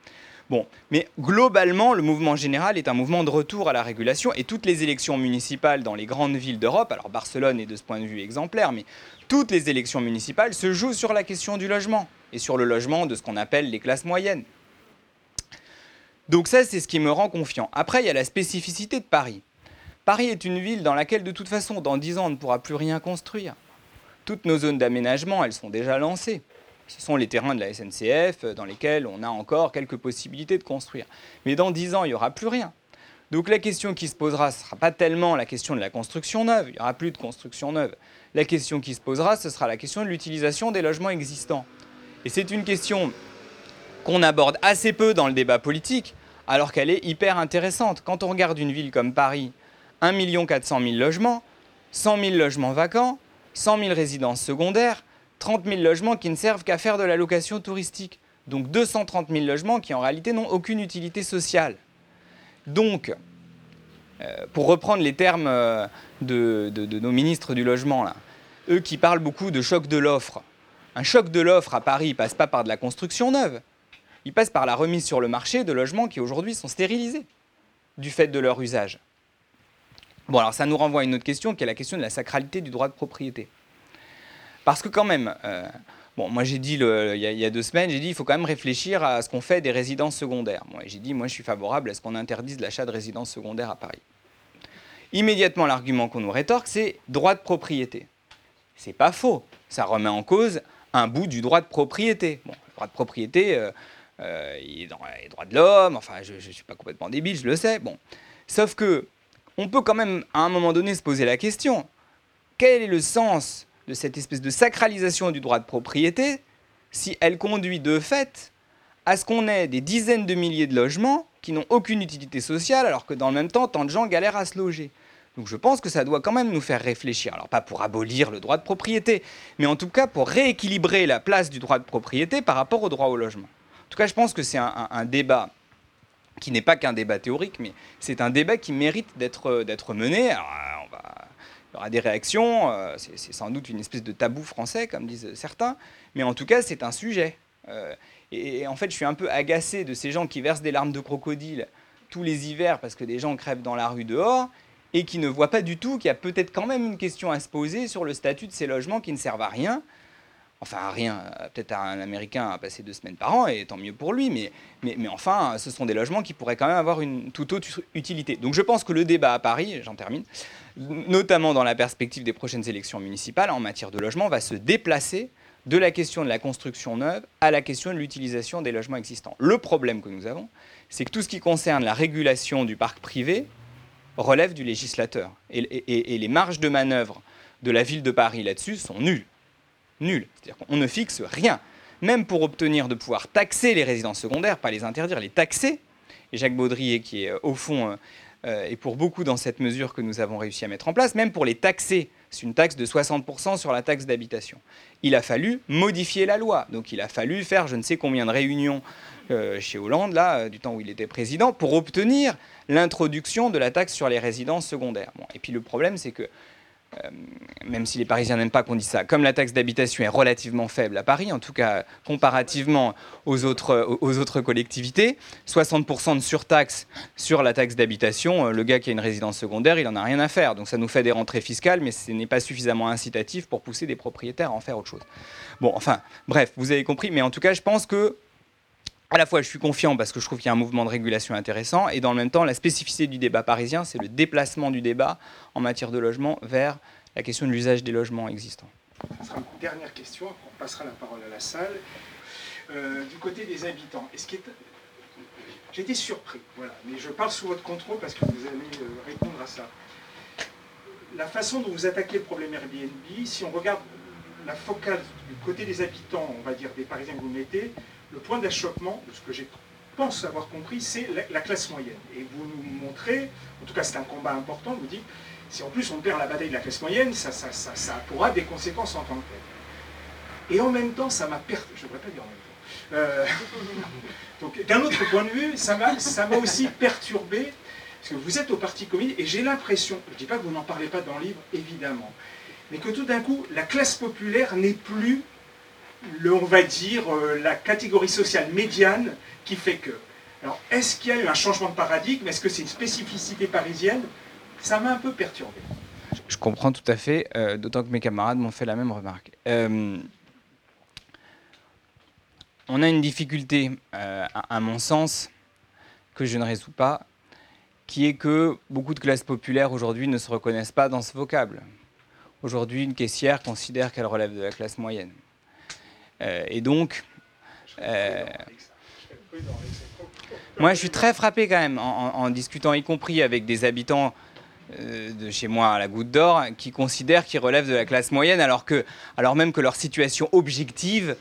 Bon, mais globalement, le mouvement général est un mouvement de retour à la régulation et toutes les élections municipales dans les grandes villes d'Europe, alors Barcelone est de ce point de vue exemplaire, mais toutes les élections municipales se jouent sur la question du logement et sur le logement de ce qu'on appelle les classes moyennes. Donc ça, c'est ce qui me rend confiant. Après, il y a la spécificité de Paris. Paris est une ville dans laquelle, de toute façon, dans 10 ans, on ne pourra plus rien construire. Toutes nos zones d'aménagement, elles sont déjà lancées. Ce sont les terrains de la SNCF dans lesquels on a encore quelques possibilités de construire. Mais dans 10 ans, il n'y aura plus rien. Donc la question qui se posera, ce ne sera pas tellement la question de la construction neuve, il n'y aura plus de construction neuve. La question qui se posera, ce sera la question de l'utilisation des logements existants. Et c'est une question qu'on aborde assez peu dans le débat politique, alors qu'elle est hyper intéressante. Quand on regarde une ville comme Paris, 1 400 000 logements, 100 000 logements vacants, 100 000 résidences secondaires, 30 000 logements qui ne servent qu'à faire de la location touristique. Donc 230 000 logements qui en réalité n'ont aucune utilité sociale. Donc, euh, pour reprendre les termes euh, de, nos ministres du logement, eux qui parlent beaucoup de choc de l'offre. Un choc de l'offre à Paris ne passe pas par de la construction neuve. Il passe par la remise sur le marché de logements qui aujourd'hui sont stérilisés du fait de leur usage. Bon, alors ça nous renvoie à une autre question qui est la question de la sacralité du droit de propriété. Parce que quand même, euh, bon, moi j'ai dit il y, a deux semaines, j'ai dit il faut quand même réfléchir à ce qu'on fait des résidences secondaires. Moi j'ai dit moi je suis favorable à ce qu'on interdise l'achat de résidences secondaires à Paris. Immédiatement l'argument qu'on nous rétorque c'est droit de propriété. C'est pas faux, ça remet en cause un bout du droit de propriété. Bon, le droit de propriété, euh, euh, il est dans les droits de l'homme. Enfin, je ne suis pas complètement débile, je le sais. Bon, sauf que on peut quand même à un moment donné se poser la question quel est le sens de cette espèce de sacralisation du droit de propriété si elle conduit de fait à ce qu'on ait des dizaines de milliers de logements qui n'ont aucune utilité sociale alors que dans le même temps, tant de gens galèrent à se loger. Donc je pense que ça doit quand même nous faire réfléchir. Alors pas pour abolir le droit de propriété, mais en tout cas pour rééquilibrer la place du droit de propriété par rapport au droit au logement. En tout cas, je pense que c'est un, débat qui n'est pas qu'un débat théorique, mais c'est un débat qui mérite d'être mené. Alors, on il y aura des réactions, euh, c'est sans doute une espèce de tabou français, comme disent certains, mais en tout cas, c'est un sujet. Euh, et, en fait, je suis un peu agacé de ces gens qui versent des larmes de crocodile tous les hivers parce que des gens crèvent dans la rue dehors et qui ne voient pas du tout qu'il y a peut-être quand même une question à se poser sur le statut de ces logements qui ne servent à rien enfin rien, peut-être un Américain a passé deux semaines par an, et tant mieux pour lui, mais, enfin, ce sont des logements qui pourraient quand même avoir une toute autre utilité. Donc je pense que le débat à Paris, j'en termine, notamment dans la perspective des prochaines élections municipales en matière de logement, va se déplacer de la question de la construction neuve à la question de l'utilisation des logements existants. Le problème que nous avons, c'est que tout ce qui concerne la régulation du parc privé relève du législateur. et, et les marges de manœuvre de la ville de Paris là-dessus sont nulles nul. C'est-à-dire qu'on ne fixe rien. Même pour obtenir de pouvoir taxer les résidences secondaires, pas les interdire, les taxer. Et Jacques Baudrier, qui est euh, au fond, euh, et pour beaucoup dans cette mesure que nous avons réussi à mettre en place, même pour les taxer, c'est une taxe de 60% sur la taxe d'habitation. Il a fallu modifier la loi. Donc il a fallu faire je ne sais combien de réunions euh, chez Hollande, là, du temps où il était président, pour obtenir l'introduction de la taxe sur les résidences secondaires. Et puis le problème, c'est que euh, même si les Parisiens n'aiment pas qu'on dise ça, comme la taxe d'habitation est relativement faible à Paris, en tout cas comparativement aux autres, aux autres collectivités, 60% de surtaxe sur la taxe d'habitation, euh, le gars qui a une résidence secondaire, il n'en a rien à faire. Donc ça nous fait des rentrées fiscales, mais ce n'est pas suffisamment incitatif pour pousser des propriétaires à en faire autre chose. Bon, enfin, bref, vous avez compris, mais en tout cas, je pense que à la fois, je suis confiant parce que je trouve qu'il y a un mouvement de régulation intéressant, et dans le même temps, la spécificité du débat parisien, c'est le déplacement du débat en matière de logement vers la question de l'usage des logements existants. Ce sera une dernière question, on passera la parole à la salle. Euh, du côté des habitants, est-ce est... J'ai été surpris, voilà, mais je parle sous votre contrôle parce que vous allez euh, répondre à ça. La façon dont vous attaquez le problème Airbnb, si on regarde la focale du côté des habitants, on va dire des Parisiens que vous mettez, le point d'achoppement, de ce que je pense avoir compris, c'est la, classe moyenne. Et vous nous montrez, en tout cas c'est un combat important, vous dites, si en plus on perd la bataille de la classe moyenne, ça, ça, ça, ça pourra des conséquences en tant que tel. Et en même temps, ça m'a perdu, je ne devrais pas dire en même temps. Euh, donc d'un autre point de vue, ça m'a aussi perturbé, parce que vous êtes au Parti communiste, et j'ai l'impression, je ne dis pas que vous n'en parlez pas dans le livre, évidemment, mais que tout d'un coup, la classe populaire n'est plus on va dire, euh, la catégorie sociale médiane qui fait que. Alors, est-ce qu'il y a eu un changement de paradigme? Est-ce que c'est une spécificité parisienne? Ça m'a un peu perturbé. Je comprends tout à fait, euh, d'autant que mes camarades m'ont fait la même remarque. Euh, on a une difficulté, à, mon sens, que je ne résous pas, qui est que beaucoup de classes populaires aujourd'hui ne se reconnaissent pas dans ce vocable. Aujourd'hui, une caissière considère qu'elle relève de la classe moyenne. Et donc, moi, je suis très frappé quand même en, discutant, y compris avec des habitants euh, de chez moi à la Goutte d'Or, qui considèrent qu'ils relèvent de la classe moyenne, alors, que, alors même que leur situation objective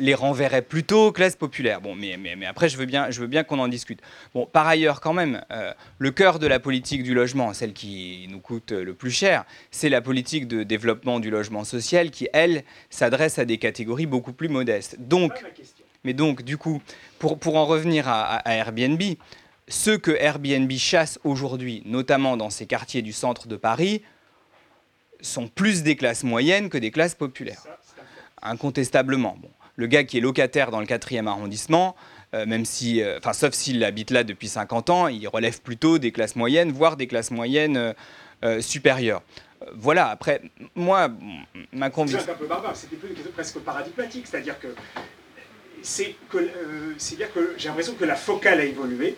les renverrait plutôt classe populaire. Bon, mais, mais, mais, après, je veux bien, je veux bien qu'on en discute. Bon, par ailleurs, quand même, euh, le cœur de la politique du logement, celle qui nous coûte le plus cher, c'est la politique de développement du logement social qui, elle, s'adresse à des catégories beaucoup plus modestes. Donc, mais donc, du coup, pour, pour en revenir à, Airbnb, ceux que Airbnb chasse aujourd'hui, notamment dans ces quartiers du centre de Paris, sont plus des classes moyennes que des classes populaires. Incontestablement. Bon. Le gars qui est locataire dans le 4e arrondissement, euh, même si, euh, sauf s'il habite là depuis 50 ans, il relève plutôt des classes moyennes, voire des classes moyennes euh, supérieures. Voilà, après, moi, ma conviction. C'est un peu barbare, c'était presque paradigmatique, c'est-à-dire que c'est que, dire que j'ai l'impression que la focale a évolué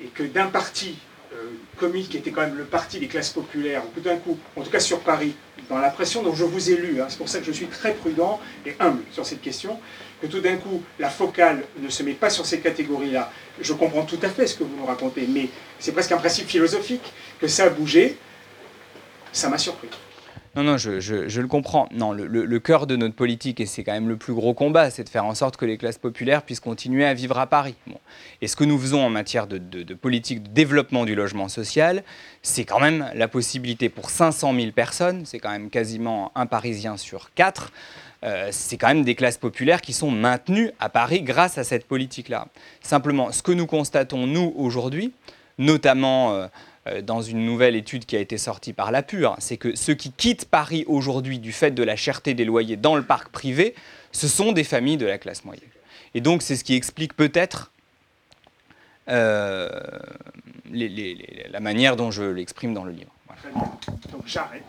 et que d'un parti euh, qui était quand même le parti des classes populaires, tout d'un coup, en tout cas sur Paris, dans la pression dont je vous ai lu, hein, c'est pour ça que je suis très prudent et humble sur cette question, que tout d'un coup la focale ne se met pas sur ces catégories-là. Je comprends tout à fait ce que vous nous racontez, mais c'est presque un principe philosophique que ça a bougé. Ça m'a surpris. Non, non, je, le comprends. Non, le, cœur de notre politique, et c'est quand même le plus gros combat, c'est de faire en sorte que les classes populaires puissent continuer à vivre à Paris. Et ce que nous faisons en matière de, politique de développement du logement social, c'est quand même la possibilité pour 500 000 personnes, c'est quand même quasiment un Parisien sur quatre, euh, c'est quand même des classes populaires qui sont maintenues à Paris grâce à cette politique-là. Simplement, ce que nous constatons, nous, aujourd'hui, notamment... Euh, dans une nouvelle étude qui a été sortie par la Pure, c'est que ceux qui quittent Paris aujourd'hui du fait de la cherté des loyers dans le parc privé, ce sont des familles de la classe moyenne. Et donc c'est ce qui explique peut-être euh, la manière dont je l'exprime dans le livre. Donc j'arrête.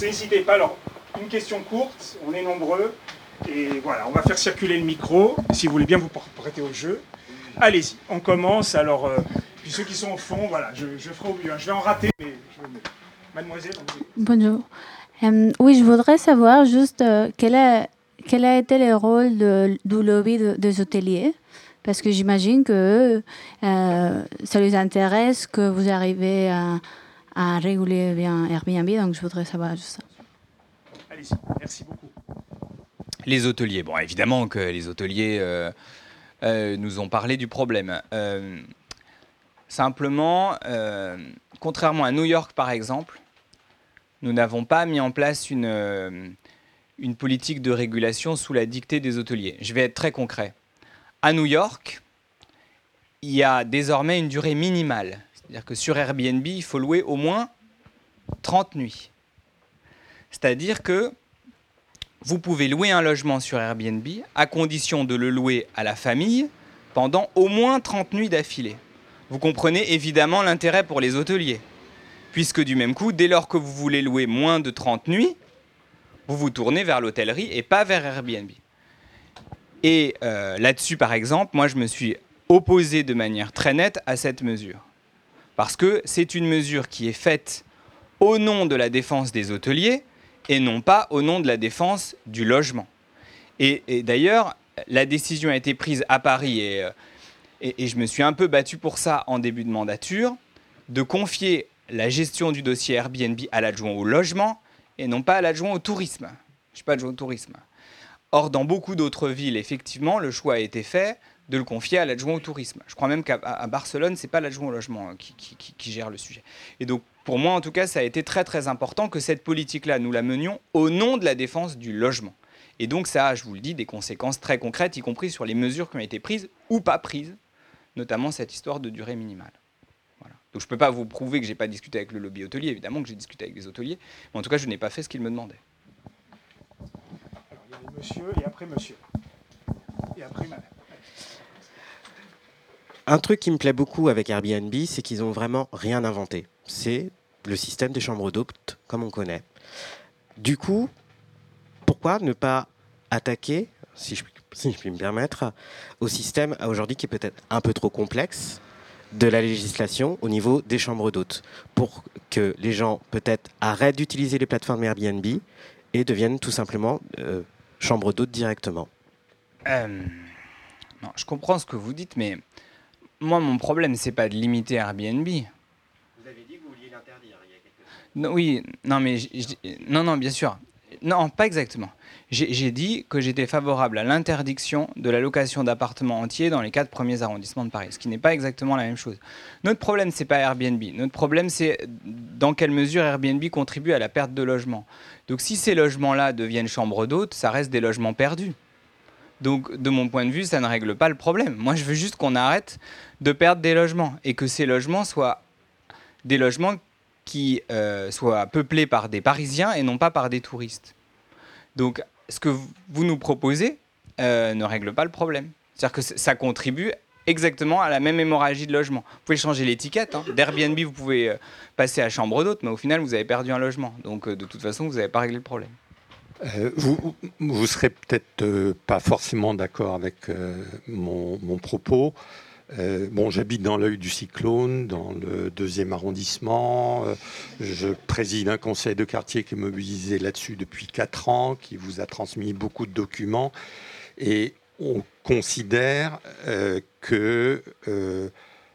N'hésitez pas. Alors, une question courte, on est nombreux. Et voilà, on va faire circuler le micro, si vous voulez bien vous prêter au jeu. Allez-y, on commence. Alors, euh, puis ceux qui sont au fond, voilà, je, je ferai au mieux. Je vais en rater, mais je... mademoiselle. Bonjour. Euh, oui, je voudrais savoir juste euh, quel, a, quel a été le rôle de, du lobby des hôteliers? Parce que j'imagine que euh, ça les intéresse que vous arrivez à, à, réguler bien Airbnb, donc je voudrais savoir juste ça. Allez-y, merci beaucoup. Les hôteliers, bon, évidemment que les hôteliers nous ont parlé du problème. Simplement, euh, contrairement à New York par exemple, nous n'avons pas mis en place une, euh, une politique de régulation sous la dictée des hôteliers. Je vais être très concret. À New York, il y a désormais une durée minimale. C'est-à-dire que sur Airbnb, il faut louer au moins 30 nuits. C'est-à-dire que vous pouvez louer un logement sur Airbnb à condition de le louer à la famille pendant au moins 30 nuits d'affilée vous comprenez évidemment l'intérêt pour les hôteliers. Puisque du même coup, dès lors que vous voulez louer moins de 30 nuits, vous vous tournez vers l'hôtellerie et pas vers Airbnb. Et euh, là-dessus, par exemple, moi, je me suis opposé de manière très nette à cette mesure. Parce que c'est une mesure qui est faite au nom de la défense des hôteliers et non pas au nom de la défense du logement. Et, d'ailleurs, la décision a été prise à Paris et euh, et, je me suis un peu battu pour ça en début de mandature, de confier la gestion du dossier Airbnb à l'adjoint au logement et non pas à l'adjoint au tourisme. Je ne suis pas adjoint au tourisme. Or, dans beaucoup d'autres villes, effectivement, le choix a été fait de le confier à l'adjoint au tourisme. Je crois même qu'à Barcelone, ce n'est pas l'adjoint au logement hein, qui, qui, gère le sujet. Et donc, pour moi, en tout cas, ça a été très très important que cette politique-là, nous la menions au nom de la défense du logement. Et donc, ça a, je vous le dis, des conséquences très concrètes, y compris sur les mesures qui ont été prises ou pas prises notamment cette histoire de durée minimale. Voilà. Donc je ne peux pas vous prouver que je n'ai pas discuté avec le lobby hôtelier, évidemment que j'ai discuté avec des hôteliers, mais en tout cas je n'ai pas fait ce qu'ils me demandaient. Alors il y avait monsieur et après monsieur. Et après madame. un truc qui me plaît beaucoup avec Airbnb, c'est qu'ils ont vraiment rien inventé. C'est le système des chambres d'hôtes comme on connaît. Du coup, pourquoi ne pas attaquer, si je, puis me permettre, au système aujourd'hui qui est peut-être un peu trop complexe de la législation au niveau des chambres d'hôtes pour que les gens peut-être arrêtent d'utiliser les plateformes Airbnb et deviennent tout simplement euh, chambres d'hôtes directement? Euh, non, je comprends ce que vous dites, mais moi, mon problème, c'est pas de limiter Airbnb. Vous avez dit que vous vouliez l'interdire il y a quelques Non, oui, non, mais non, non, bien sûr. Non, pas exactement. J'ai dit que j'étais favorable à l'interdiction de la location d'appartements entiers dans les quatre premiers arrondissements de Paris, ce qui n'est pas exactement la même chose. Notre problème, c'est pas Airbnb. Notre problème, c'est dans quelle mesure Airbnb contribue à la perte de logements. Donc, si ces logements-là deviennent chambres d'hôtes, ça reste des logements perdus. Donc, de mon point de vue, ça ne règle pas le problème. Moi, je veux juste qu'on arrête de perdre des logements et que ces logements soient des logements qui euh, soient peuplés par des Parisiens et non pas par des touristes. Donc, ce que vous nous proposez euh, ne règle pas le problème. C'est-à-dire que ça contribue exactement à la même hémorragie de logement. Vous pouvez changer l'étiquette. hein. D'Airbnb, vous pouvez euh, passer à chambre d'hôte, mais au final, vous avez perdu un logement. Donc, de toute façon, vous n'avez pas réglé le problème. Vous, vous serez peut-être pas forcément d'accord avec mon propos. Euh, bon, j'habite dans l'œil du cyclone, dans le deuxième arrondissement. Euh, je préside un conseil de quartier qui est mobilisé là-dessus depuis quatre ans, qui vous a transmis beaucoup de documents. Et on considère euh, que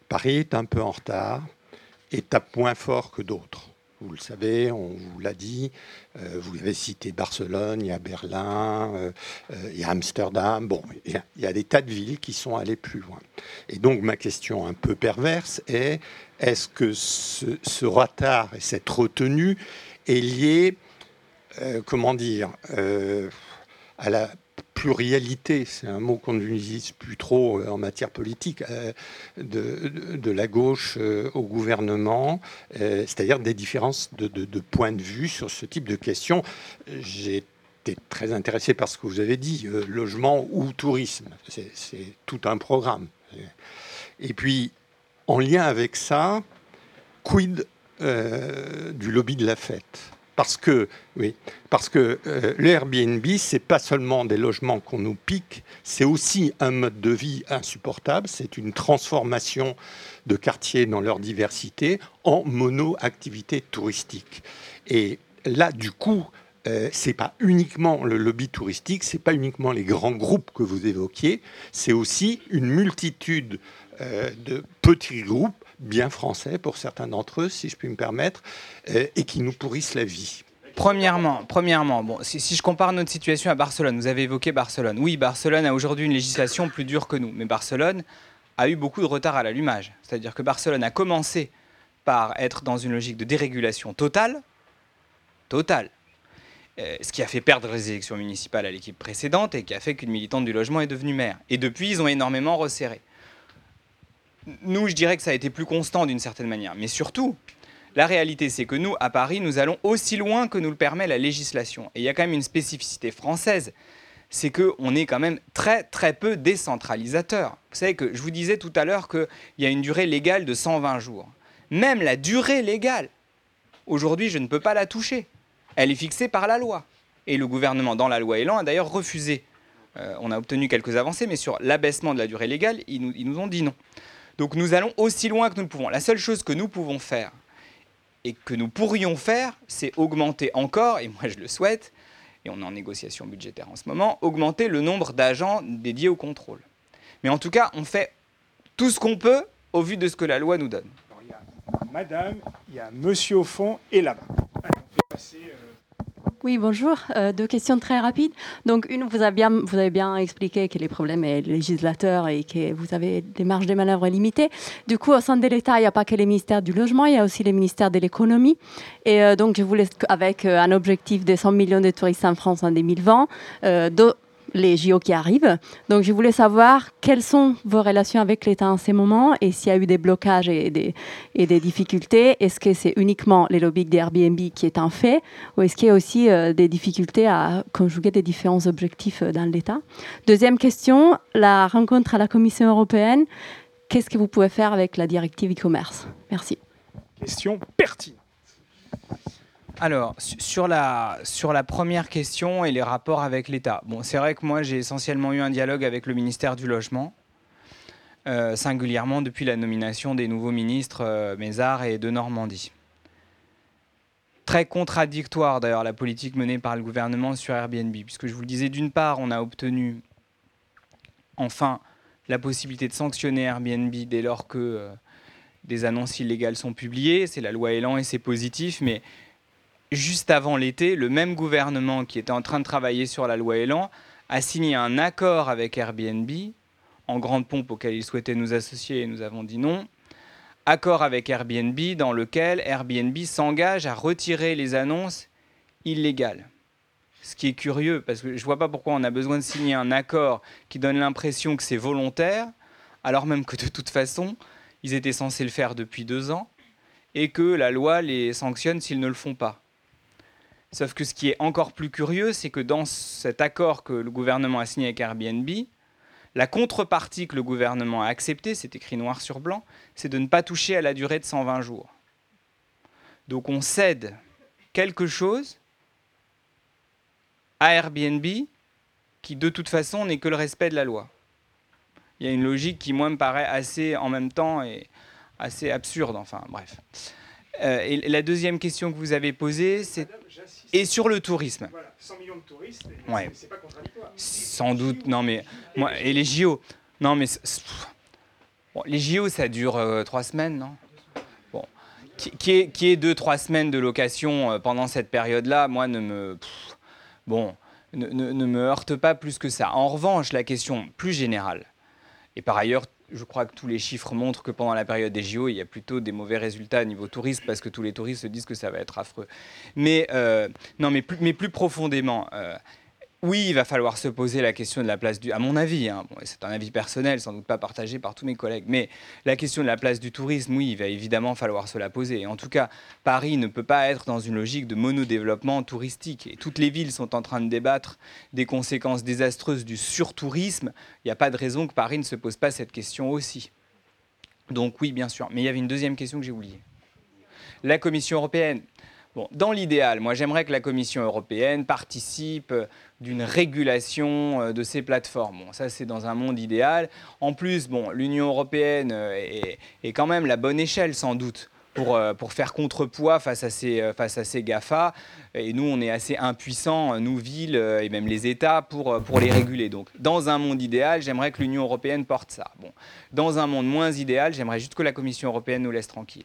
Paris est un peu en retard et tape moins fort que d'autres. Vous le savez, on vous l'a dit. Euh, vous avez cité Barcelone, il y a Berlin, euh, euh, il y a Amsterdam. Bon, il y, a, des tas de villes qui sont allées plus loin. Et donc, ma question un peu perverse est est-ce que ce, ce retard et cette retenue est lié, comment dire, à la pluralité, c'est un mot qu'on n'utilise plus trop euh, en matière politique, euh, de, de- la gauche euh, au gouvernement, c'est-à-dire des différences de, de, de points de vue sur ce type de questions. J'ai très intéressé par ce que vous avez dit, logement ou tourisme, c'est tout un programme. Et puis, en lien avec ça, quid du lobby de la fête? Parce que, oui, parce que euh, le Airbnb, c'est pas seulement des logements qu'on nous pique, c'est aussi un mode de vie insupportable. C'est une transformation de quartiers dans leur diversité en mono-activité touristique. Et là, du coup, euh, c'est pas uniquement le lobby touristique, c'est pas uniquement les grands groupes que vous évoquiez, c'est aussi une multitude euh, de petits groupes bien français pour certains d'entre eux, si je puis me permettre, euh, et qui nous pourrissent la vie. Premièrement, premièrement bon, si, je compare notre situation à Barcelone, vous avez évoqué Barcelone. Oui, Barcelone a aujourd'hui une législation plus dure que nous, mais Barcelone a eu beaucoup de retard à l'allumage. C'est-à-dire que Barcelone a commencé par être dans une logique de dérégulation totale, totale, Euh, ce qui a fait perdre les élections municipales à l'équipe précédente et qui a fait qu'une militante du logement est devenue maire. Et depuis, ils ont énormément resserré. Nous, je dirais que ça a été plus constant d'une certaine manière, mais surtout, la réalité, c'est que nous, à Paris, nous allons aussi loin que nous le permet la législation. Et il y a quand même une spécificité française, c'est qu'on est quand même très très peu décentralisateur. Vous savez que je vous disais tout à l'heure qu'il y a une durée légale de 120 jours. Même la durée légale, aujourd'hui, je ne peux pas la toucher. Elle est fixée par la loi. Et le gouvernement, dans la loi Elan, a d'ailleurs refusé. Euh, on a obtenu quelques avancées, mais sur l'abaissement de la durée légale, ils nous, ils nous ont dit non. Donc nous allons aussi loin que nous le pouvons. La seule chose que nous pouvons faire, et que nous pourrions faire, c'est augmenter encore, et moi je le souhaite, et on est en négociation budgétaire en ce moment, augmenter le nombre d'agents dédiés au contrôle. Mais en tout cas, on fait tout ce qu'on peut au vu de ce que la loi nous donne. Il y a madame, il y a monsieur au fond et là-bas. Allez, on passer, euh, Oui, bonjour. Euh, deux questions très rapides. Donc, une, vous avez bien, vous expliqué que les problèmes est le législateur et que vous avez des marges de manœuvre limitées. Du coup, au sein de l'État, il n'y a pas que les ministères du logement, il y a aussi les ministères de l'économie. Et euh, donc, je voulais, avec euh, un objectif de 100 millions de touristes en France en 2020, euh, de- les JO qui arrivent. Donc, je voulais savoir quelles sont vos relations avec l'État en ces moments et s'il y a eu des blocages et des, et des difficultés. Est-ce que c'est uniquement les lobbies d'Airbnb qui est un fait ou est-ce qu'il y a aussi euh, des difficultés à conjuguer des différents objectifs euh, dans l'État? Deuxième question, la rencontre à la Commission européenne. qu'est-ce que vous pouvez faire avec la directive e-commerce? Merci. Question pertinente. Alors, sur la, sur la première question et les rapports avec l'État. Bon, c'est vrai que moi, j'ai essentiellement eu un dialogue avec le ministère du Logement, euh, singulièrement depuis la nomination des nouveaux ministres euh, Mézard et de Normandie. Très contradictoire d'ailleurs la politique menée par le gouvernement sur Airbnb, puisque je vous le disais, d'une part, on a obtenu enfin la possibilité de sanctionner Airbnb dès lors que euh, des annonces illégales sont publiées. C'est la loi Elan et c'est positif, mais juste avant l'été, le même gouvernement qui était en train de travailler sur la loi Elan a signé un accord avec Airbnb, en grande pompe auquel il souhaitait nous associer et nous avons dit non. Accord avec Airbnb dans lequel Airbnb s'engage à retirer les annonces illégales. Ce qui est curieux, parce que je ne vois pas pourquoi on a besoin de signer un accord qui donne l'impression que c'est volontaire, alors même que de toute façon, ils étaient censés le faire depuis deux ans, et que la loi les sanctionne s'ils ne le font pas. Sauf que ce qui est encore plus curieux, c'est que dans cet accord que le gouvernement a signé avec Airbnb, la contrepartie que le gouvernement a acceptée, c'est écrit noir sur blanc, c'est de ne pas toucher à la durée de 120 jours. Donc on cède quelque chose à Airbnb qui de toute façon n'est que le respect de la loi. Il y a une logique qui moi me paraît assez en même temps et assez absurde, enfin bref. Euh, et la deuxième question que vous avez posée, c'est et sur le tourisme. Voilà, 100 millions de touristes, Ouais. c'est pas contradictoire. Sans doute, non mais moi et les JO, non mais bon, les JO ça dure euh, trois semaines, non? Bon, qui, qui est qui est deux trois semaines de location euh, pendant cette période-là, moi ne me pff, bon ne, ne- ne me heurte pas plus que ça. En revanche, la question plus générale et par ailleurs. Je crois que tous les chiffres montrent que pendant la période des JO, il y a plutôt des mauvais résultats au niveau tourisme parce que tous les touristes se disent que ça va être affreux. Mais euh, non, mais plus, profondément, euh, oui, il va falloir se poser la question de la place du. À mon avis, hein, c'est un avis personnel, sans doute pas partagé par tous mes collègues, mais la question de la place du tourisme, oui, il va évidemment falloir se la poser. En tout cas, Paris ne peut pas être dans une logique de monodéveloppement touristique. Et toutes les villes sont en train de débattre des conséquences désastreuses du surtourisme. Il n'y a pas de raison que Paris ne se pose pas cette question aussi. Donc oui, bien sûr. Mais il y avait une deuxième question que j'ai oubliée. La Commission européenne. Dans l'idéal, moi j'aimerais que la Commission européenne participe euh, d'une régulation euh, de ces plateformes. Bon, ça c'est dans un monde idéal. En plus, bon, l'Union européenne euh, est, quand même la bonne échelle sans doute pour, pour faire contrepoids face à, ces, face à ces GAFA. Et nous, on est assez impuissants, nous, villes et même les États, pour, pour les réguler. Donc, dans un monde idéal, j'aimerais que l'Union européenne porte ça. Bon. Dans un monde moins idéal, j'aimerais juste que la Commission européenne nous laisse tranquille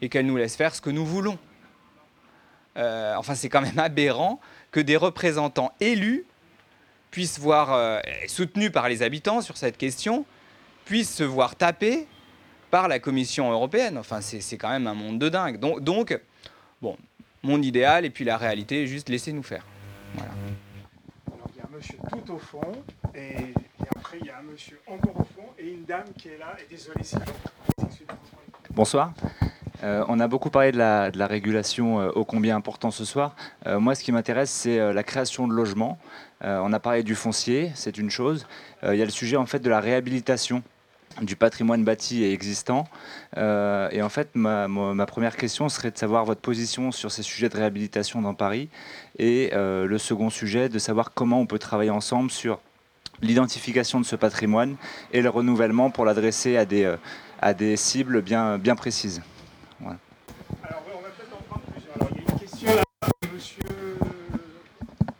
et qu'elle nous laisse faire ce que nous voulons. Euh, enfin, c'est quand même aberrant que des représentants élus puissent voir, euh, soutenus par les habitants sur cette question, puissent se voir taper par la Commission européenne. Enfin, c'est c'est quand même un monde de dingue. Donc, donc, bon, mon idéal et puis la réalité, juste laissez-nous faire. Voilà. Alors, il y a un monsieur tout au fond, et, et après, il y a un monsieur encore au fond, et une dame qui est là, et désolé si Bonsoir. Euh, on a beaucoup parlé de la, régulation euh, ô combien important ce soir. Euh, moi, ce qui m'intéresse, c'est la création de logements. On a parlé du foncier, c'est une chose. Il y a le sujet en fait de la réhabilitation du patrimoine bâti et existant. Et en fait, ma, première question serait de savoir votre position sur ces sujets de réhabilitation dans Paris. Et le second sujet, de savoir comment on peut travailler ensemble sur l'identification de ce patrimoine et le renouvellement pour l'adresser à des, cibles bien précises. Alors, ouais, on va peut-être en prendre plusieurs. Alors, il y a une question là, monsieur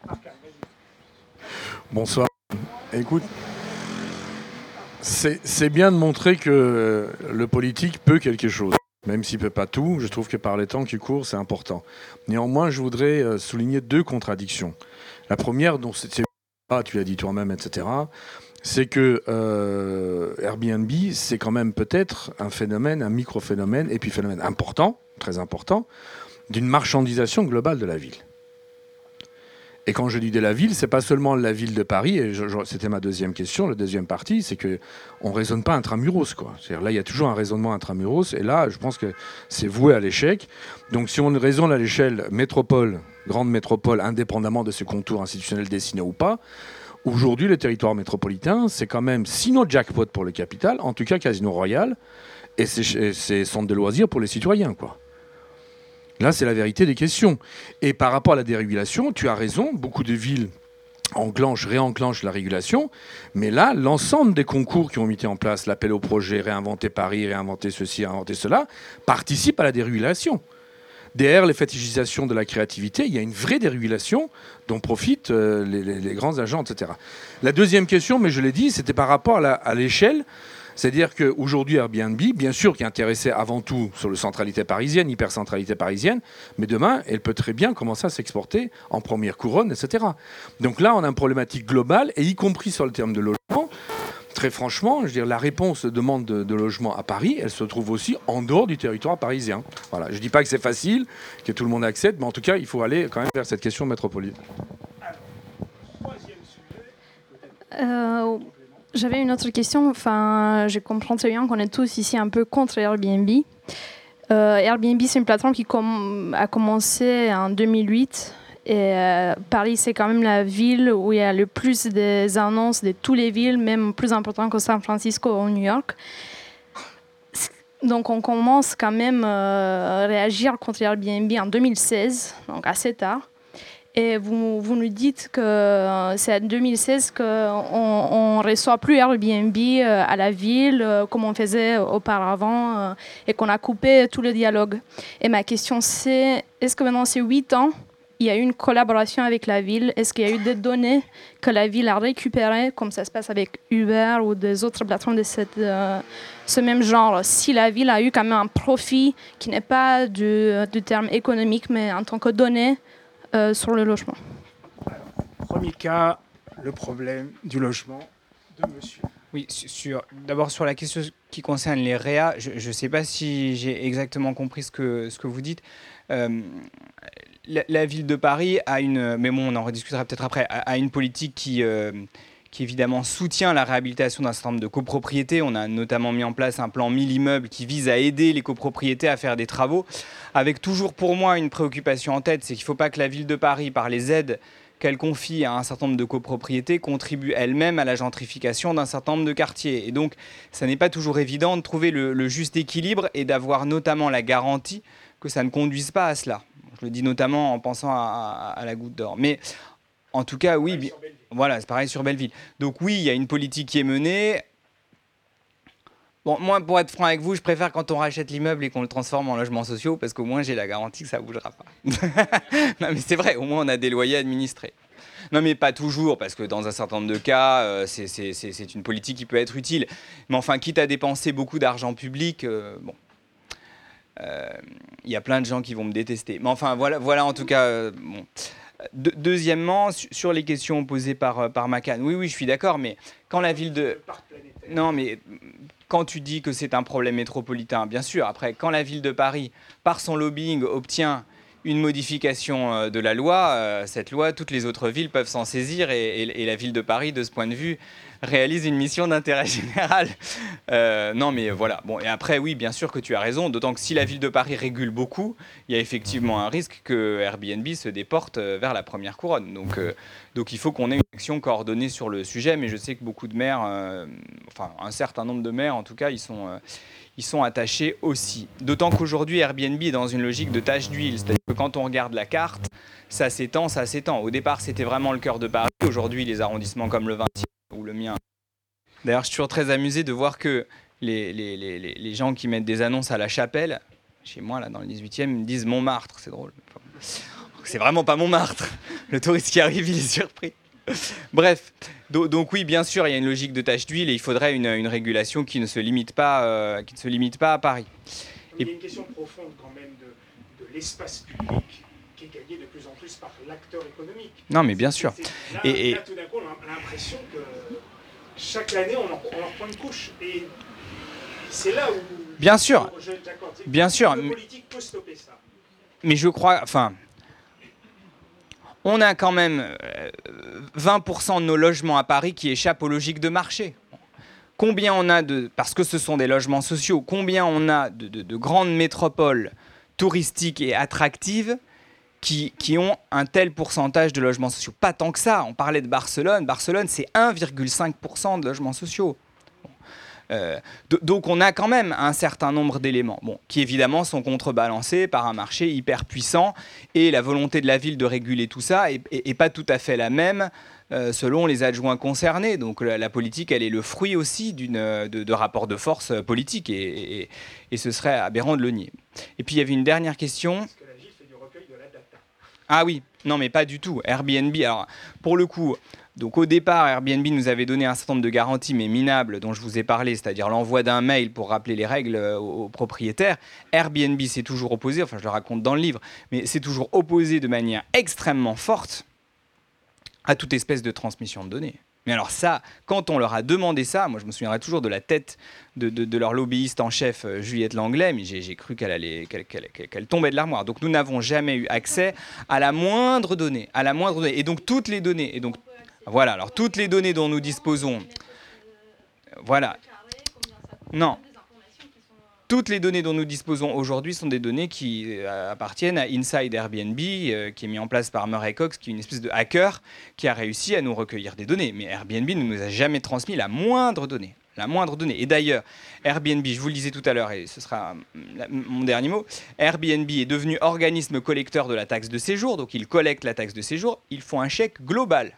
Arcand, vas-y. Bonsoir. Écoute, c'est bien de montrer que le politique peut quelque chose. Même s'il ne peut pas tout, je trouve que par les temps qui courent, c'est important. Néanmoins, je voudrais euh, souligner deux contradictions. La première, dont c'est- ah, tu l'as dit toi-même, etc., c'est que euh, Airbnb, c'est quand même peut-être un phénomène, un micro-phénomène, et puis phénomène important, très important, d'une marchandisation globale de la ville. Et quand je dis de la ville, c'est pas seulement la ville de Paris. Et c'était ma deuxième question, la deuxième partie, c'est que on raisonne pas intramuros, quoi. C'est-à-dire là, il y a toujours un raisonnement intramuros, et là, je pense que c'est voué à l'échec. Donc, si on raisonne à l'échelle métropole, grande métropole, indépendamment de ce contour institutionnel dessiné ou pas, Aujourd'hui, le territoire métropolitain, c'est quand même, sinon jackpot pour le capital, en tout cas Casino Royal, et c'est centre de loisirs pour les citoyens. quoi. Là, c'est la vérité des questions. Et par rapport à la dérégulation, tu as raison, beaucoup de villes enclenchent, réenclenchent la régulation, mais là, l'ensemble des concours qui ont mis en place, l'appel au projet, réinventer Paris, réinventer ceci, réinventer cela, participent à la dérégulation derrière les fétichisations de la créativité, il y a une vraie dérégulation dont profitent euh, les, grands agents, etc. La deuxième question, mais je l'ai dit, c'était par rapport à l'échelle. C'est-à-dire qu'aujourd'hui, Airbnb, bien sûr, qui est intéressé avant tout sur la centralité parisienne, hypercentralité parisienne, mais demain, elle peut très bien commencer à s'exporter en première couronne, etc. Donc là, on a une problématique globale, et y compris sur le terme de logement très franchement, je la réponse demande de, logement à Paris, elle se trouve aussi en dehors du territoire parisien. Voilà. Je ne dis pas que c'est facile, que tout le monde accepte, mais en tout cas, il faut aller quand même vers cette question métropolitaine. Euh, j'avais une autre question. Enfin, je comprends très bien qu'on est tous ici un peu contre Airbnb. Euh, Airbnb, c'est une plateforme qui a commencé en 2008 et euh, Paris, c'est quand même la ville où il y a le plus des annonces de toutes les villes, même plus important que San Francisco ou New York. Donc on commence quand même euh, à réagir contre Airbnb en 2016, donc assez tard. Et vous, nous dites que euh, c'est en 2016 qu'on ne reçoit plus Airbnb à la ville comme on faisait auparavant et qu'on a coupé tout le dialogue. Et ma question c'est, est-ce que maintenant c'est 8 ans il y a eu une collaboration avec la ville? Est-ce qu'il y a eu des données que la ville a récupérées, comme ça se passe avec Uber ou des autres plateformes de euh, ce même genre? Si la ville a eu quand même un profit qui n'est pas du, du, terme économique, mais en tant que données euh, sur le logement Premier cas, le problème du logement de monsieur. Oui, sur, d'abord sur la question qui concerne les REA, je ne sais pas si j'ai exactement compris ce que, ce que vous dites. Euh, la, ville de Paris a une, mais bon, on en rediscutera peut-être après, a, une politique qui, euh, qui évidemment soutient la réhabilitation d'un certain nombre de copropriétés. On a notamment mis en place un plan 1000 immeubles qui vise à aider les copropriétés à faire des travaux, avec toujours pour moi une préoccupation en tête, c'est qu'il ne faut pas que la ville de Paris, par les aides qu'elle confie à un certain nombre de copropriétés, contribue elle-même à la gentrification d'un certain nombre de quartiers. Et donc, ça n'est pas toujours évident de trouver le juste équilibre et d'avoir notamment la garantie que ça ne conduise pas à cela. Je le dis notamment en pensant à, la goutte d'or. En tout cas, oui, voilà, c'est pareil sur Belleville. Donc oui, il y a une politique qui est menée. Bon, moi, pour être franc avec vous, je préfère quand on rachète l'immeuble et qu'on le transforme en logement social parce qu'au moins j'ai la garantie que ça ne bougera pas. non, mais c'est vrai, au moins on a des loyers administrés. Non, mais pas toujours, parce que dans un certain nombre de cas, euh, c'est une politique qui peut être utile. Mais enfin, quitte à dépenser beaucoup d'argent public, euh, bon, il euh, y a plein de gens qui vont me détester. Mais enfin, voilà, voilà en tout cas. Euh, deuxièmement, sur les questions posées par, euh, par Macan, oui, oui, je suis d'accord, mais quand la ville de. Non, mais quand tu dis que c'est un problème métropolitain, bien sûr, après, quand la ville de Paris, par son lobbying, obtient une modification de la loi, cette loi, toutes les autres villes peuvent s'en saisir et, la ville de Paris, de ce point de vue, réalise une mission d'intérêt général. Euh, non, mais voilà. Bon, et après, oui, bien sûr que tu as raison, d'autant que si la ville de Paris régule beaucoup, il y a effectivement un risque que Airbnb se déporte euh, vers la première couronne. Donc, euh, donc il faut qu'on ait une action coordonnée sur le sujet, mais je sais que beaucoup de maires, enfin un certain nombre de maires en tout cas, ils sont ils sont attachés aussi. D'autant qu'aujourd'hui, Airbnb est dans une logique de tâche d'huile. C'est-à-dire que quand on regarde la carte, ça s'étend, ça s'étend. Au départ, c'était vraiment le cœur de Paris. Aujourd'hui, les arrondissements comme le 20e ou le mien. D'ailleurs, je suis toujours très amusé de voir que les, les, les, les, gens qui mettent des annonces à la chapelle, chez moi, là, dans le 18e, me disent Montmartre. C'est drôle. C'est vraiment pas Montmartre. Le touriste qui arrive, il est surpris. Bref, donc oui, bien sûr, il y a une logique de tâche d'huile et il faudrait une, une, régulation qui ne se limite pas, euh, qui ne se limite pas à Paris. Il y a une question profonde quand même de, de l'espace public qui est gagné de plus par l'acteur économique. Non, mais bien sûr. Là, et, là, tout d'un coup, on a l'impression que chaque année, on en reprend une couche. Et c'est là où. Bien sûr. Bien sûr. Le politique peut stopper ça. Mais je crois. Enfin. On a quand même 20% euh, de nos logements à Paris qui échappent aux logiques de marché. Combien on a de. Parce que ce sont des logements sociaux, combien on a de, de, de grandes métropoles touristiques et attractives qui, ont un tel pourcentage de logements sociaux. Pas tant que ça. On parlait de Barcelone. Barcelone, c'est 1,5% de logements sociaux. Euh, donc on a quand même un certain nombre d'éléments, qui évidemment sont contrebalancés par un marché hyper puissant et la volonté de la ville de réguler tout ça n'est pas tout à fait la même euh, selon les adjoints concernés. Donc la, politique, elle est le fruit aussi de, de rapports de force politiques et, et, ce serait aberrant de le nier. Et puis il y avait une dernière question. Ah oui, non mais pas du tout. Airbnb, alors pour le coup, donc au départ, Airbnb nous avait donné un certain nombre de garanties, mais minables, dont je vous ai parlé, c'est-à-dire l'envoi d'un mail pour rappeler les règles euh, aux propriétaires. Airbnb s'est toujours opposé, enfin je le raconte dans le livre, mais c'est toujours opposé de manière extrêmement forte à toute espèce de transmission de données. Mais alors ça, quand on leur a demandé ça, moi je me souviendrai toujours de la tête de, leur lobbyiste en chef, euh, Juliette Langlais, mais j'ai cru qu'elle allait, qu'elle, tombait de l'armoire. Donc nous n'avons jamais eu accès à la moindre donnée, à la moindre donnée. Et donc toutes les données, et donc voilà, alors toutes les données dont nous disposons, voilà. Non. Toutes les données dont nous disposons aujourd'hui sont des données qui euh, appartiennent à Inside Airbnb, euh, qui est mis en place par Murray Cox, qui est une espèce de hacker qui a réussi à nous recueillir des données. Mais Airbnb ne nous a jamais transmis la moindre donnée. La moindre donnée. Et d'ailleurs, Airbnb, je vous le disais tout à l'heure, et ce sera mon dernier mot, Airbnb est devenu organisme collecteur de la taxe de séjour, donc ils collectent la taxe de séjour, ils font un chèque global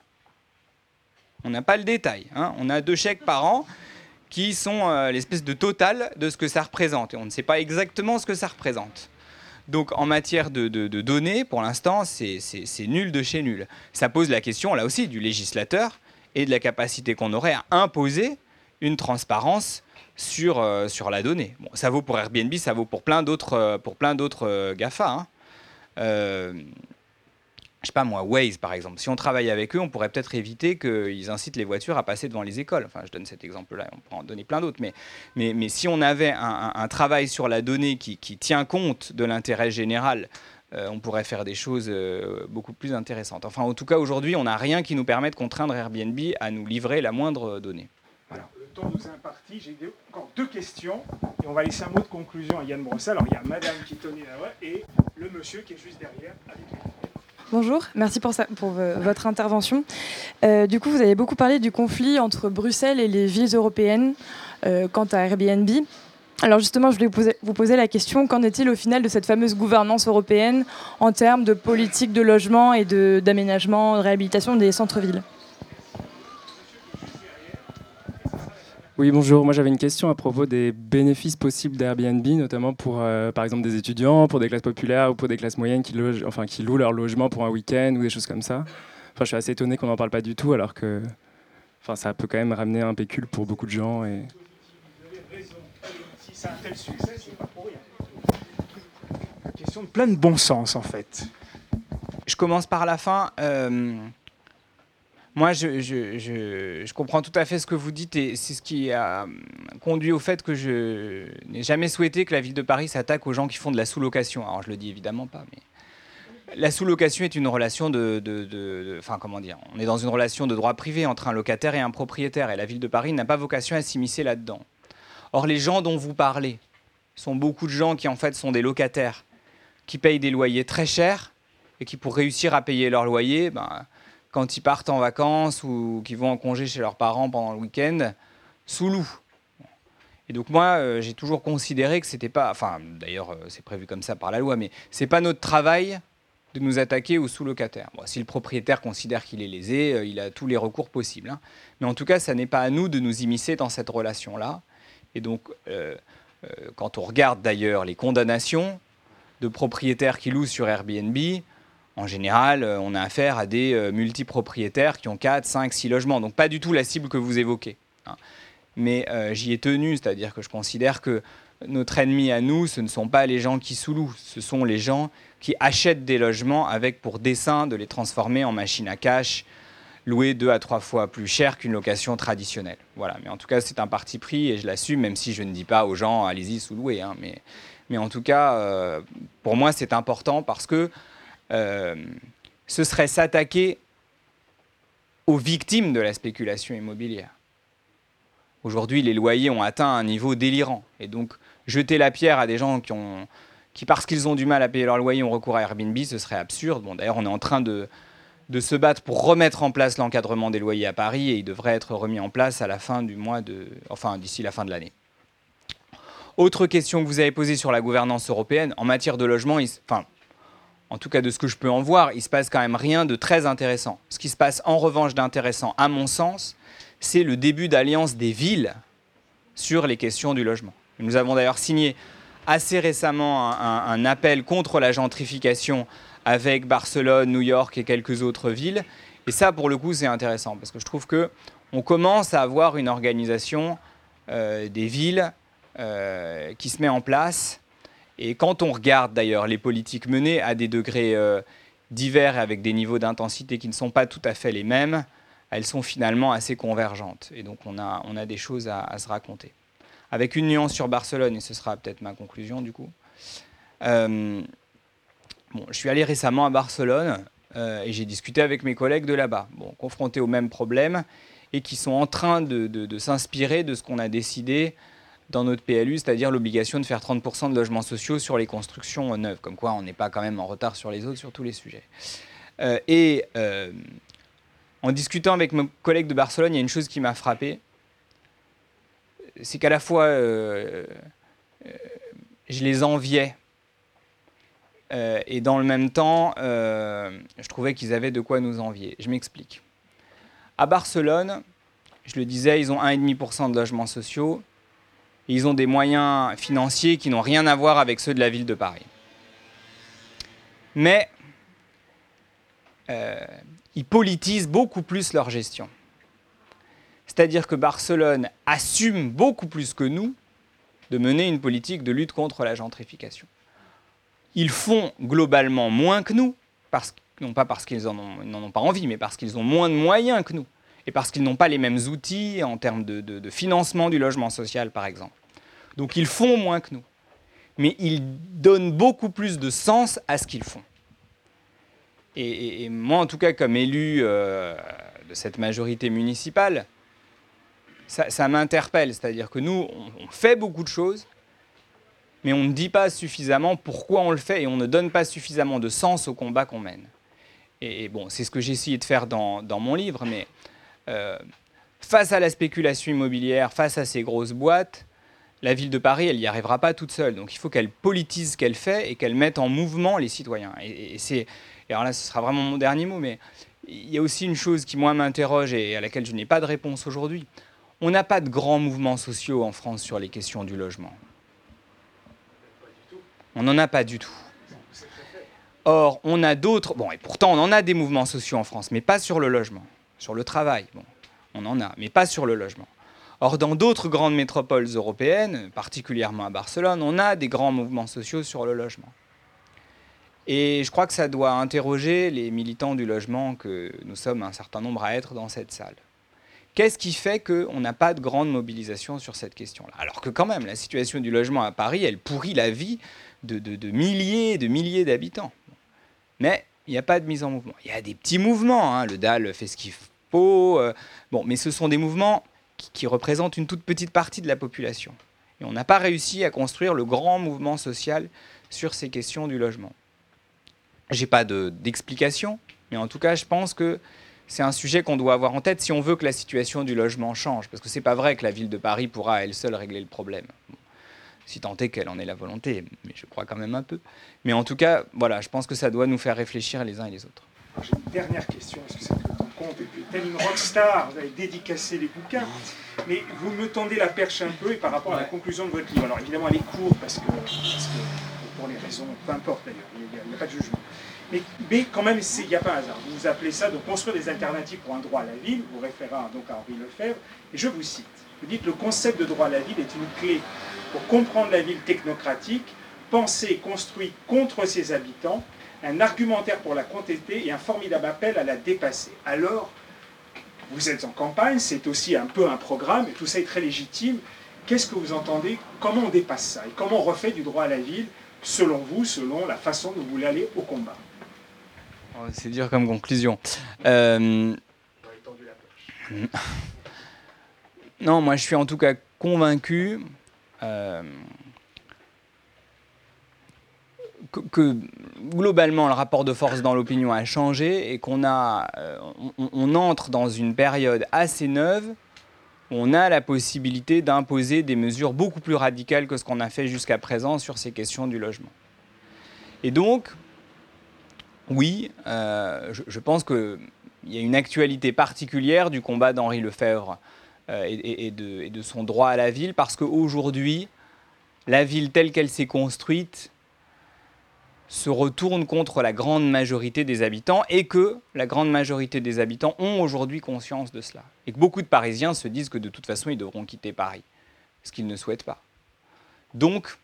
on n'a pas le détail. Hein. On a deux chèques par an qui sont euh, l'espèce de total de ce que ça représente. Et on ne sait pas exactement ce que ça représente. Donc en matière de, données, pour l'instant, c'est nul de chez nul. Ça pose la question, là aussi, du législateur et de la capacité qu'on aurait à imposer une transparence sur, euh, sur la donnée. Bon, ça vaut pour Airbnb, ça vaut pour plein d'autres euh, GAFA. Hein je sais pas moi, Waze par exemple. Si on travaille avec eux, on pourrait peut-être éviter qu'ils incitent les voitures à passer devant les écoles. Enfin, je donne cet exemple-là, on pourrait en donner plein d'autres. Mais, mais, mais, si on avait un, travail sur la donnée qui, tient compte de l'intérêt général, euh, on pourrait faire des choses euh, beaucoup plus intéressantes. Enfin, en tout cas, aujourd'hui, on n'a rien qui nous permette de contraindre Airbnb à nous livrer la moindre donnée. Voilà. Le temps nous est imparti. J'ai encore deux questions. Et on va laisser un mot de conclusion à Yann Brossal. Alors, il y a Madame qui tenait là et le monsieur qui est juste derrière avec Bonjour, merci pour, votre intervention. Euh, du coup, vous avez beaucoup parlé du conflit entre Bruxelles et les villes européennes euh, quant à Airbnb. Alors justement, je voulais vous poser, la question, qu'en est-il au final de cette fameuse gouvernance européenne en termes de politique de logement et d'aménagement, de réhabilitation des centres-villes? Oui, bonjour. Moi, j'avais une question à propos des bénéfices possibles d'Airbnb, notamment pour, euh, par exemple, des étudiants, pour des classes populaires ou pour des classes moyennes qui, logent, enfin, qui louent leur logement pour un week-end ou des choses comme ça. Enfin, je suis assez étonné qu'on n'en parle pas du tout, alors que enfin, ça peut quand même ramener un pécule pour beaucoup de gens. Et... Si ça a un tel succès, c'est pas pour rien. Une question de plein de bon sens, en fait. Je commence par la fin. Euh, moi, je, comprends tout à fait ce que vous dites et c'est ce qui a conduit au fait que je n'ai jamais souhaité que la ville de Paris s'attaque aux gens qui font de la sous-location. Alors, je le dis évidemment pas, mais la sous-location est une relation de, enfin comment dire, on est dans une relation de droit privé entre un locataire et un propriétaire et la ville de Paris n'a pas vocation à s'immiscer là-dedans. Or, les gens dont vous parlez sont beaucoup de gens qui en fait sont des locataires qui payent des loyers très chers et qui pour réussir à payer leur loyer, ben, quand ils partent en vacances ou qu'ils vont en congé chez leurs parents pendant le week-end, sous loup. Et donc moi, euh, j'ai toujours considéré que c'était pas, enfin d'ailleurs euh, c'est prévu comme ça par la loi, mais c'est pas notre travail de nous attaquer aux sous-locataires. si le propriétaire considère qu'il est lésé, euh, il a tous les recours possibles. Hein. Mais en tout cas, ça n'est pas à nous de nous immiscer dans cette relation-là. Et donc, quand on regarde d'ailleurs les condamnations de propriétaires qui louent sur Airbnb, en général, euh, on a affaire à des euh, multipropriétaires qui ont 4, 5, 6 logements. Donc pas du tout la cible que vous évoquez. Hein. Mais euh, j'y ai tenu, c'est-à-dire que je considère que notre ennemi à nous, ce ne sont pas les gens qui sous-louent, ce sont les gens qui achètent des logements avec pour dessein de les transformer en machines à cash, louées deux à trois fois plus cher qu'une location traditionnelle. Voilà, mais en tout cas, c'est un parti pris et je l'assume, même si je ne dis pas aux gens, allez-y, sous-louer. Hein. mais, mais en tout cas, pour moi, c'est important parce que euh, ce serait s'attaquer aux victimes de la spéculation immobilière. Aujourd'hui, les loyers ont atteint un niveau délirant. Et donc, jeter la pierre à des gens qui parce qu'ils ont du mal à payer leur loyer, ont recours à Airbnb, ce serait absurde. Bon, d'ailleurs, on est en train de, se battre pour remettre en place l'encadrement des loyers à Paris et il devrait être remis en place à la fin du mois de, enfin d'ici la fin de l'année. Autre question que vous avez posée sur la gouvernance européenne en matière de logement, enfin, en tout cas de ce que je peux en voir, il se passe quand même rien de très intéressant. Ce qui se passe en revanche d'intéressant, à mon sens, c'est le début d'alliance des villes sur les questions du logement. Nous avons d'ailleurs signé assez récemment un, un appel contre la gentrification avec Barcelone, New York et quelques autres villes. Et ça, pour le coup, c'est intéressant parce que je trouve que on commence à avoir une organisation euh, des villes euh, qui se met en place. Et quand on regarde d'ailleurs les politiques menées à des degrés euh, divers et avec des niveaux d'intensité qui ne sont pas tout à fait les mêmes, elles sont finalement assez convergentes. Et donc on a, on a des choses à, se raconter. Avec une nuance sur Barcelone, et ce sera peut-être ma conclusion du coup. Euh, Bon, je suis allé récemment à Barcelone euh, et j'ai discuté avec mes collègues de là-bas, bon, confrontés aux mêmes problèmes et qui sont en train de, de s'inspirer de ce qu'on a décidé dans notre PLU, c'est-à-dire l'obligation de faire 30% de logements sociaux sur les constructions neuves, comme quoi on n'est pas quand même en retard sur les autres sur tous les sujets. Euh, et euh, en discutant avec mes collègues de Barcelone, il y a une chose qui m'a frappé, c'est qu'à la fois euh, je les enviais et dans le même temps, je trouvais qu'ils avaient de quoi nous envier. Je m'explique. À Barcelone, je le disais, ils ont 1,5% de logements sociaux. Ils ont des moyens financiers qui n'ont rien à voir avec ceux de la ville de Paris. Mais euh, ils politisent beaucoup plus leur gestion. C'est-à-dire que Barcelone assume beaucoup plus que nous de mener une politique de lutte contre la gentrification ils font globalement moins que nous, non pas parce qu'ils n'en ont, pas envie, mais parce qu'ils ont moins de moyens que nous, et parce qu'ils n'ont pas les mêmes outils en termes de, financement du logement social, par exemple. Donc ils font moins que nous, mais ils donnent beaucoup plus de sens à ce qu'ils font. Et, moi, en tout cas, comme élu euh, de cette majorité municipale, ça, m'interpelle, c'est-à-dire que nous, on, on fait beaucoup de choses, mais on ne dit pas suffisamment pourquoi on le fait et on ne donne pas suffisamment de sens au combat qu'on mène. Et, bon, c'est ce que j'ai essayé de faire dans, dans mon livre, mais euh, face à la spéculation immobilière, face à ces grosses boîtes, la ville de Paris, elle n'y arrivera pas toute seule. Donc il faut qu'elle politise ce qu'elle fait et qu'elle mette en mouvement les citoyens. Et, alors là, ce sera vraiment mon dernier mot, mais il y a aussi une chose qui, moi, m'interroge et à laquelle je n'ai pas de réponse aujourd'hui. On n'a pas de grands mouvements sociaux en France sur les questions du logement. On n'en a pas du tout. Or, on a d'autres. Bon, et pourtant, on en a des mouvements sociaux en France, mais pas sur le logement. Sur le travail, on en a, mais pas sur le logement. Or, dans d'autres grandes métropoles européennes, particulièrement à Barcelone, on a des grands mouvements sociaux sur le logement. Et je crois que ça doit interroger les militants du logement que nous sommes un certain nombre à être dans cette salle. Qu'est-ce qui fait qu'on n'a pas de grande mobilisation sur cette question-là? Alors que quand même, la situation du logement à Paris, elle pourrit la vie de, de, de milliers et de milliers d'habitants. Mais il n'y a pas de mise en mouvement. Il y a des petits mouvements, hein. le DAL fait ce qu'il faut, euh, bon, mais ce sont des mouvements qui, représentent une toute petite partie de la population. Et on n'a pas réussi à construire le grand mouvement social sur ces questions du logement. Je n'ai pas d'explication, de, mais en tout cas, je pense que c'est un sujet qu'on doit avoir en tête si on veut que la situation du logement change, parce que c'est pas vrai que la ville de Paris pourra elle seule régler le problème. Si tant est qu'elle en ait la volonté, mais je crois quand même un peu. Mais en tout cas, voilà, je pense que ça doit nous faire réfléchir les uns et les autres. J'ai une dernière question, parce que c'est le temps compte, et puis telle une rockstar, vous avez dédicacé les bouquins, mais vous me tendez la perche un peu, et par rapport à la conclusion de votre livre, alors évidemment elle est courte, parce que, parce que pour les raisons, peu importe d'ailleurs, il n'y a, a, pas de jugement. Mais, mais quand même, il n'y a pas un hasard. Vous appelez ça de construire des alternatives pour un droit à la ville, vous référez donc à Henri Lefebvre, et je vous cite. Vous dites le concept de droit à la ville est une clé pour comprendre la ville technocratique, penser et construit contre ses habitants, un argumentaire pour la contester et un formidable appel à la dépasser. Alors, vous êtes en campagne, c'est aussi un peu un programme, et tout ça est très légitime. Qu'est-ce que vous entendez? Comment on dépasse ça? Et comment on refait du droit à la ville, selon vous, selon la façon dont vous voulez aller au combat? Oh, C'est dur comme conclusion. Euh... Non, moi je suis en tout cas convaincu euh, que, globalement le rapport de force dans l'opinion a changé et qu'on a, euh, on, entre dans une période assez neuve où on a la possibilité d'imposer des mesures beaucoup plus radicales que ce qu'on a fait jusqu'à présent sur ces questions du logement. Et donc, oui, euh, je, pense qu'il y a une actualité particulière du combat d'Henri Lefebvre euh, et, de, et, de, son droit à la ville, parce qu'aujourd'hui, la ville telle qu'elle s'est construite se retourne contre la grande majorité des habitants et que la grande majorité des habitants ont aujourd'hui conscience de cela. Et que beaucoup de Parisiens se disent que de toute façon, ils devront quitter Paris, ce qu'ils ne souhaitent pas. Donc,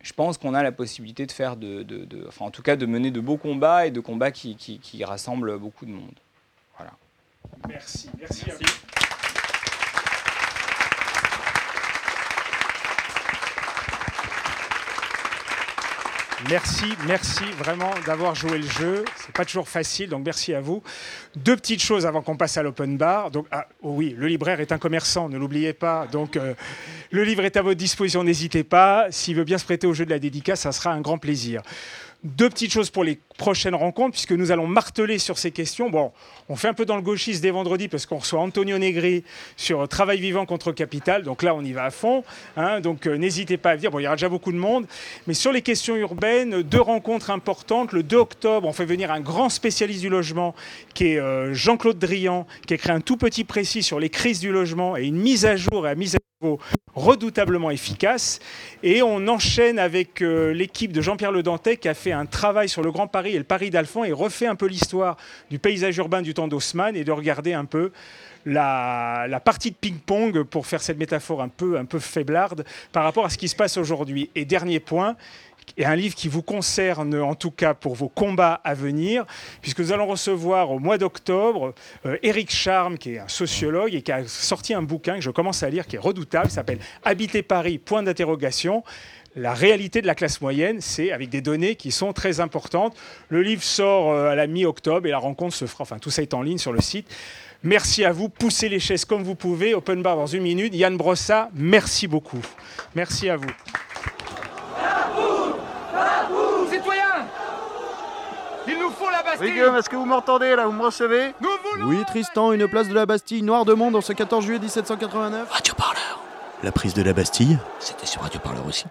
je pense qu'on a la possibilité de faire, de, enfin en tout cas de mener de beaux combats et de combats qui, qui, rassemblent beaucoup de monde. Voilà. Merci, merci, merci. Merci, merci vraiment d'avoir joué le jeu. C'est pas toujours facile, donc merci à vous. Deux petites choses avant qu'on passe à l'open bar. Donc, ah, oh oui, le libraire est un commerçant, ne l'oubliez pas. Donc, euh, le livre est à votre disposition, n'hésitez pas. S'il veut bien se prêter au jeu de la dédicace, ça sera un grand plaisir. Deux petites choses pour les prochaines rencontres, puisque nous allons marteler sur ces questions. Bon, on fait un peu dans le gauchiste dès vendredi, parce qu'on reçoit Antonio Negri sur Travail vivant contre capital. Donc là, on y va à fond. Hein. donc euh, n'hésitez pas à venir. Bon, il y aura déjà beaucoup de monde. Mais sur les questions urbaines, deux rencontres importantes. Le 2 octobre, on fait venir un grand spécialiste du logement, qui est euh, Jean-Claude Drian, qui a écrit un tout petit précis sur les crises du logement et une mise à jour et la mise à redoutablement efficace. Et on enchaîne avec euh, l'équipe de Jean-Pierre Le Dantec qui a fait un travail sur le Grand Paris et le Paris d'Alphon et refait un peu l'histoire du paysage urbain du temps d'Haussmann et de regarder un peu la, partie de ping-pong, pour faire cette métaphore un peu, un peu faiblarde, par rapport à ce qui se passe aujourd'hui. Et dernier point, et un livre qui vous concerne en tout cas pour vos combats à venir, puisque nous allons recevoir au mois d'octobre euh, Éric Charme, qui est un sociologue et qui a sorti un bouquin que je commence à lire, qui est redoutable, s'appelle Habiter Paris, point d'interrogation la réalité de la classe moyenne, c'est avec des données qui sont très importantes. Le livre sort euh, à la mi-octobre et la rencontre se fera, enfin tout ça est en ligne sur le site. Merci à vous, poussez les chaises comme vous pouvez, open bar dans une minute. Yann Brossa, merci beaucoup. Merci à vous. Il nous faut la Bastille Oui, est-ce que vous m'entendez là Vous me recevez Oui, Tristan, une place de la Bastille, noir de monde, en ce 14 juillet 1789. Radio Parleur. La prise de la Bastille C'était sur Radio Parleur aussi.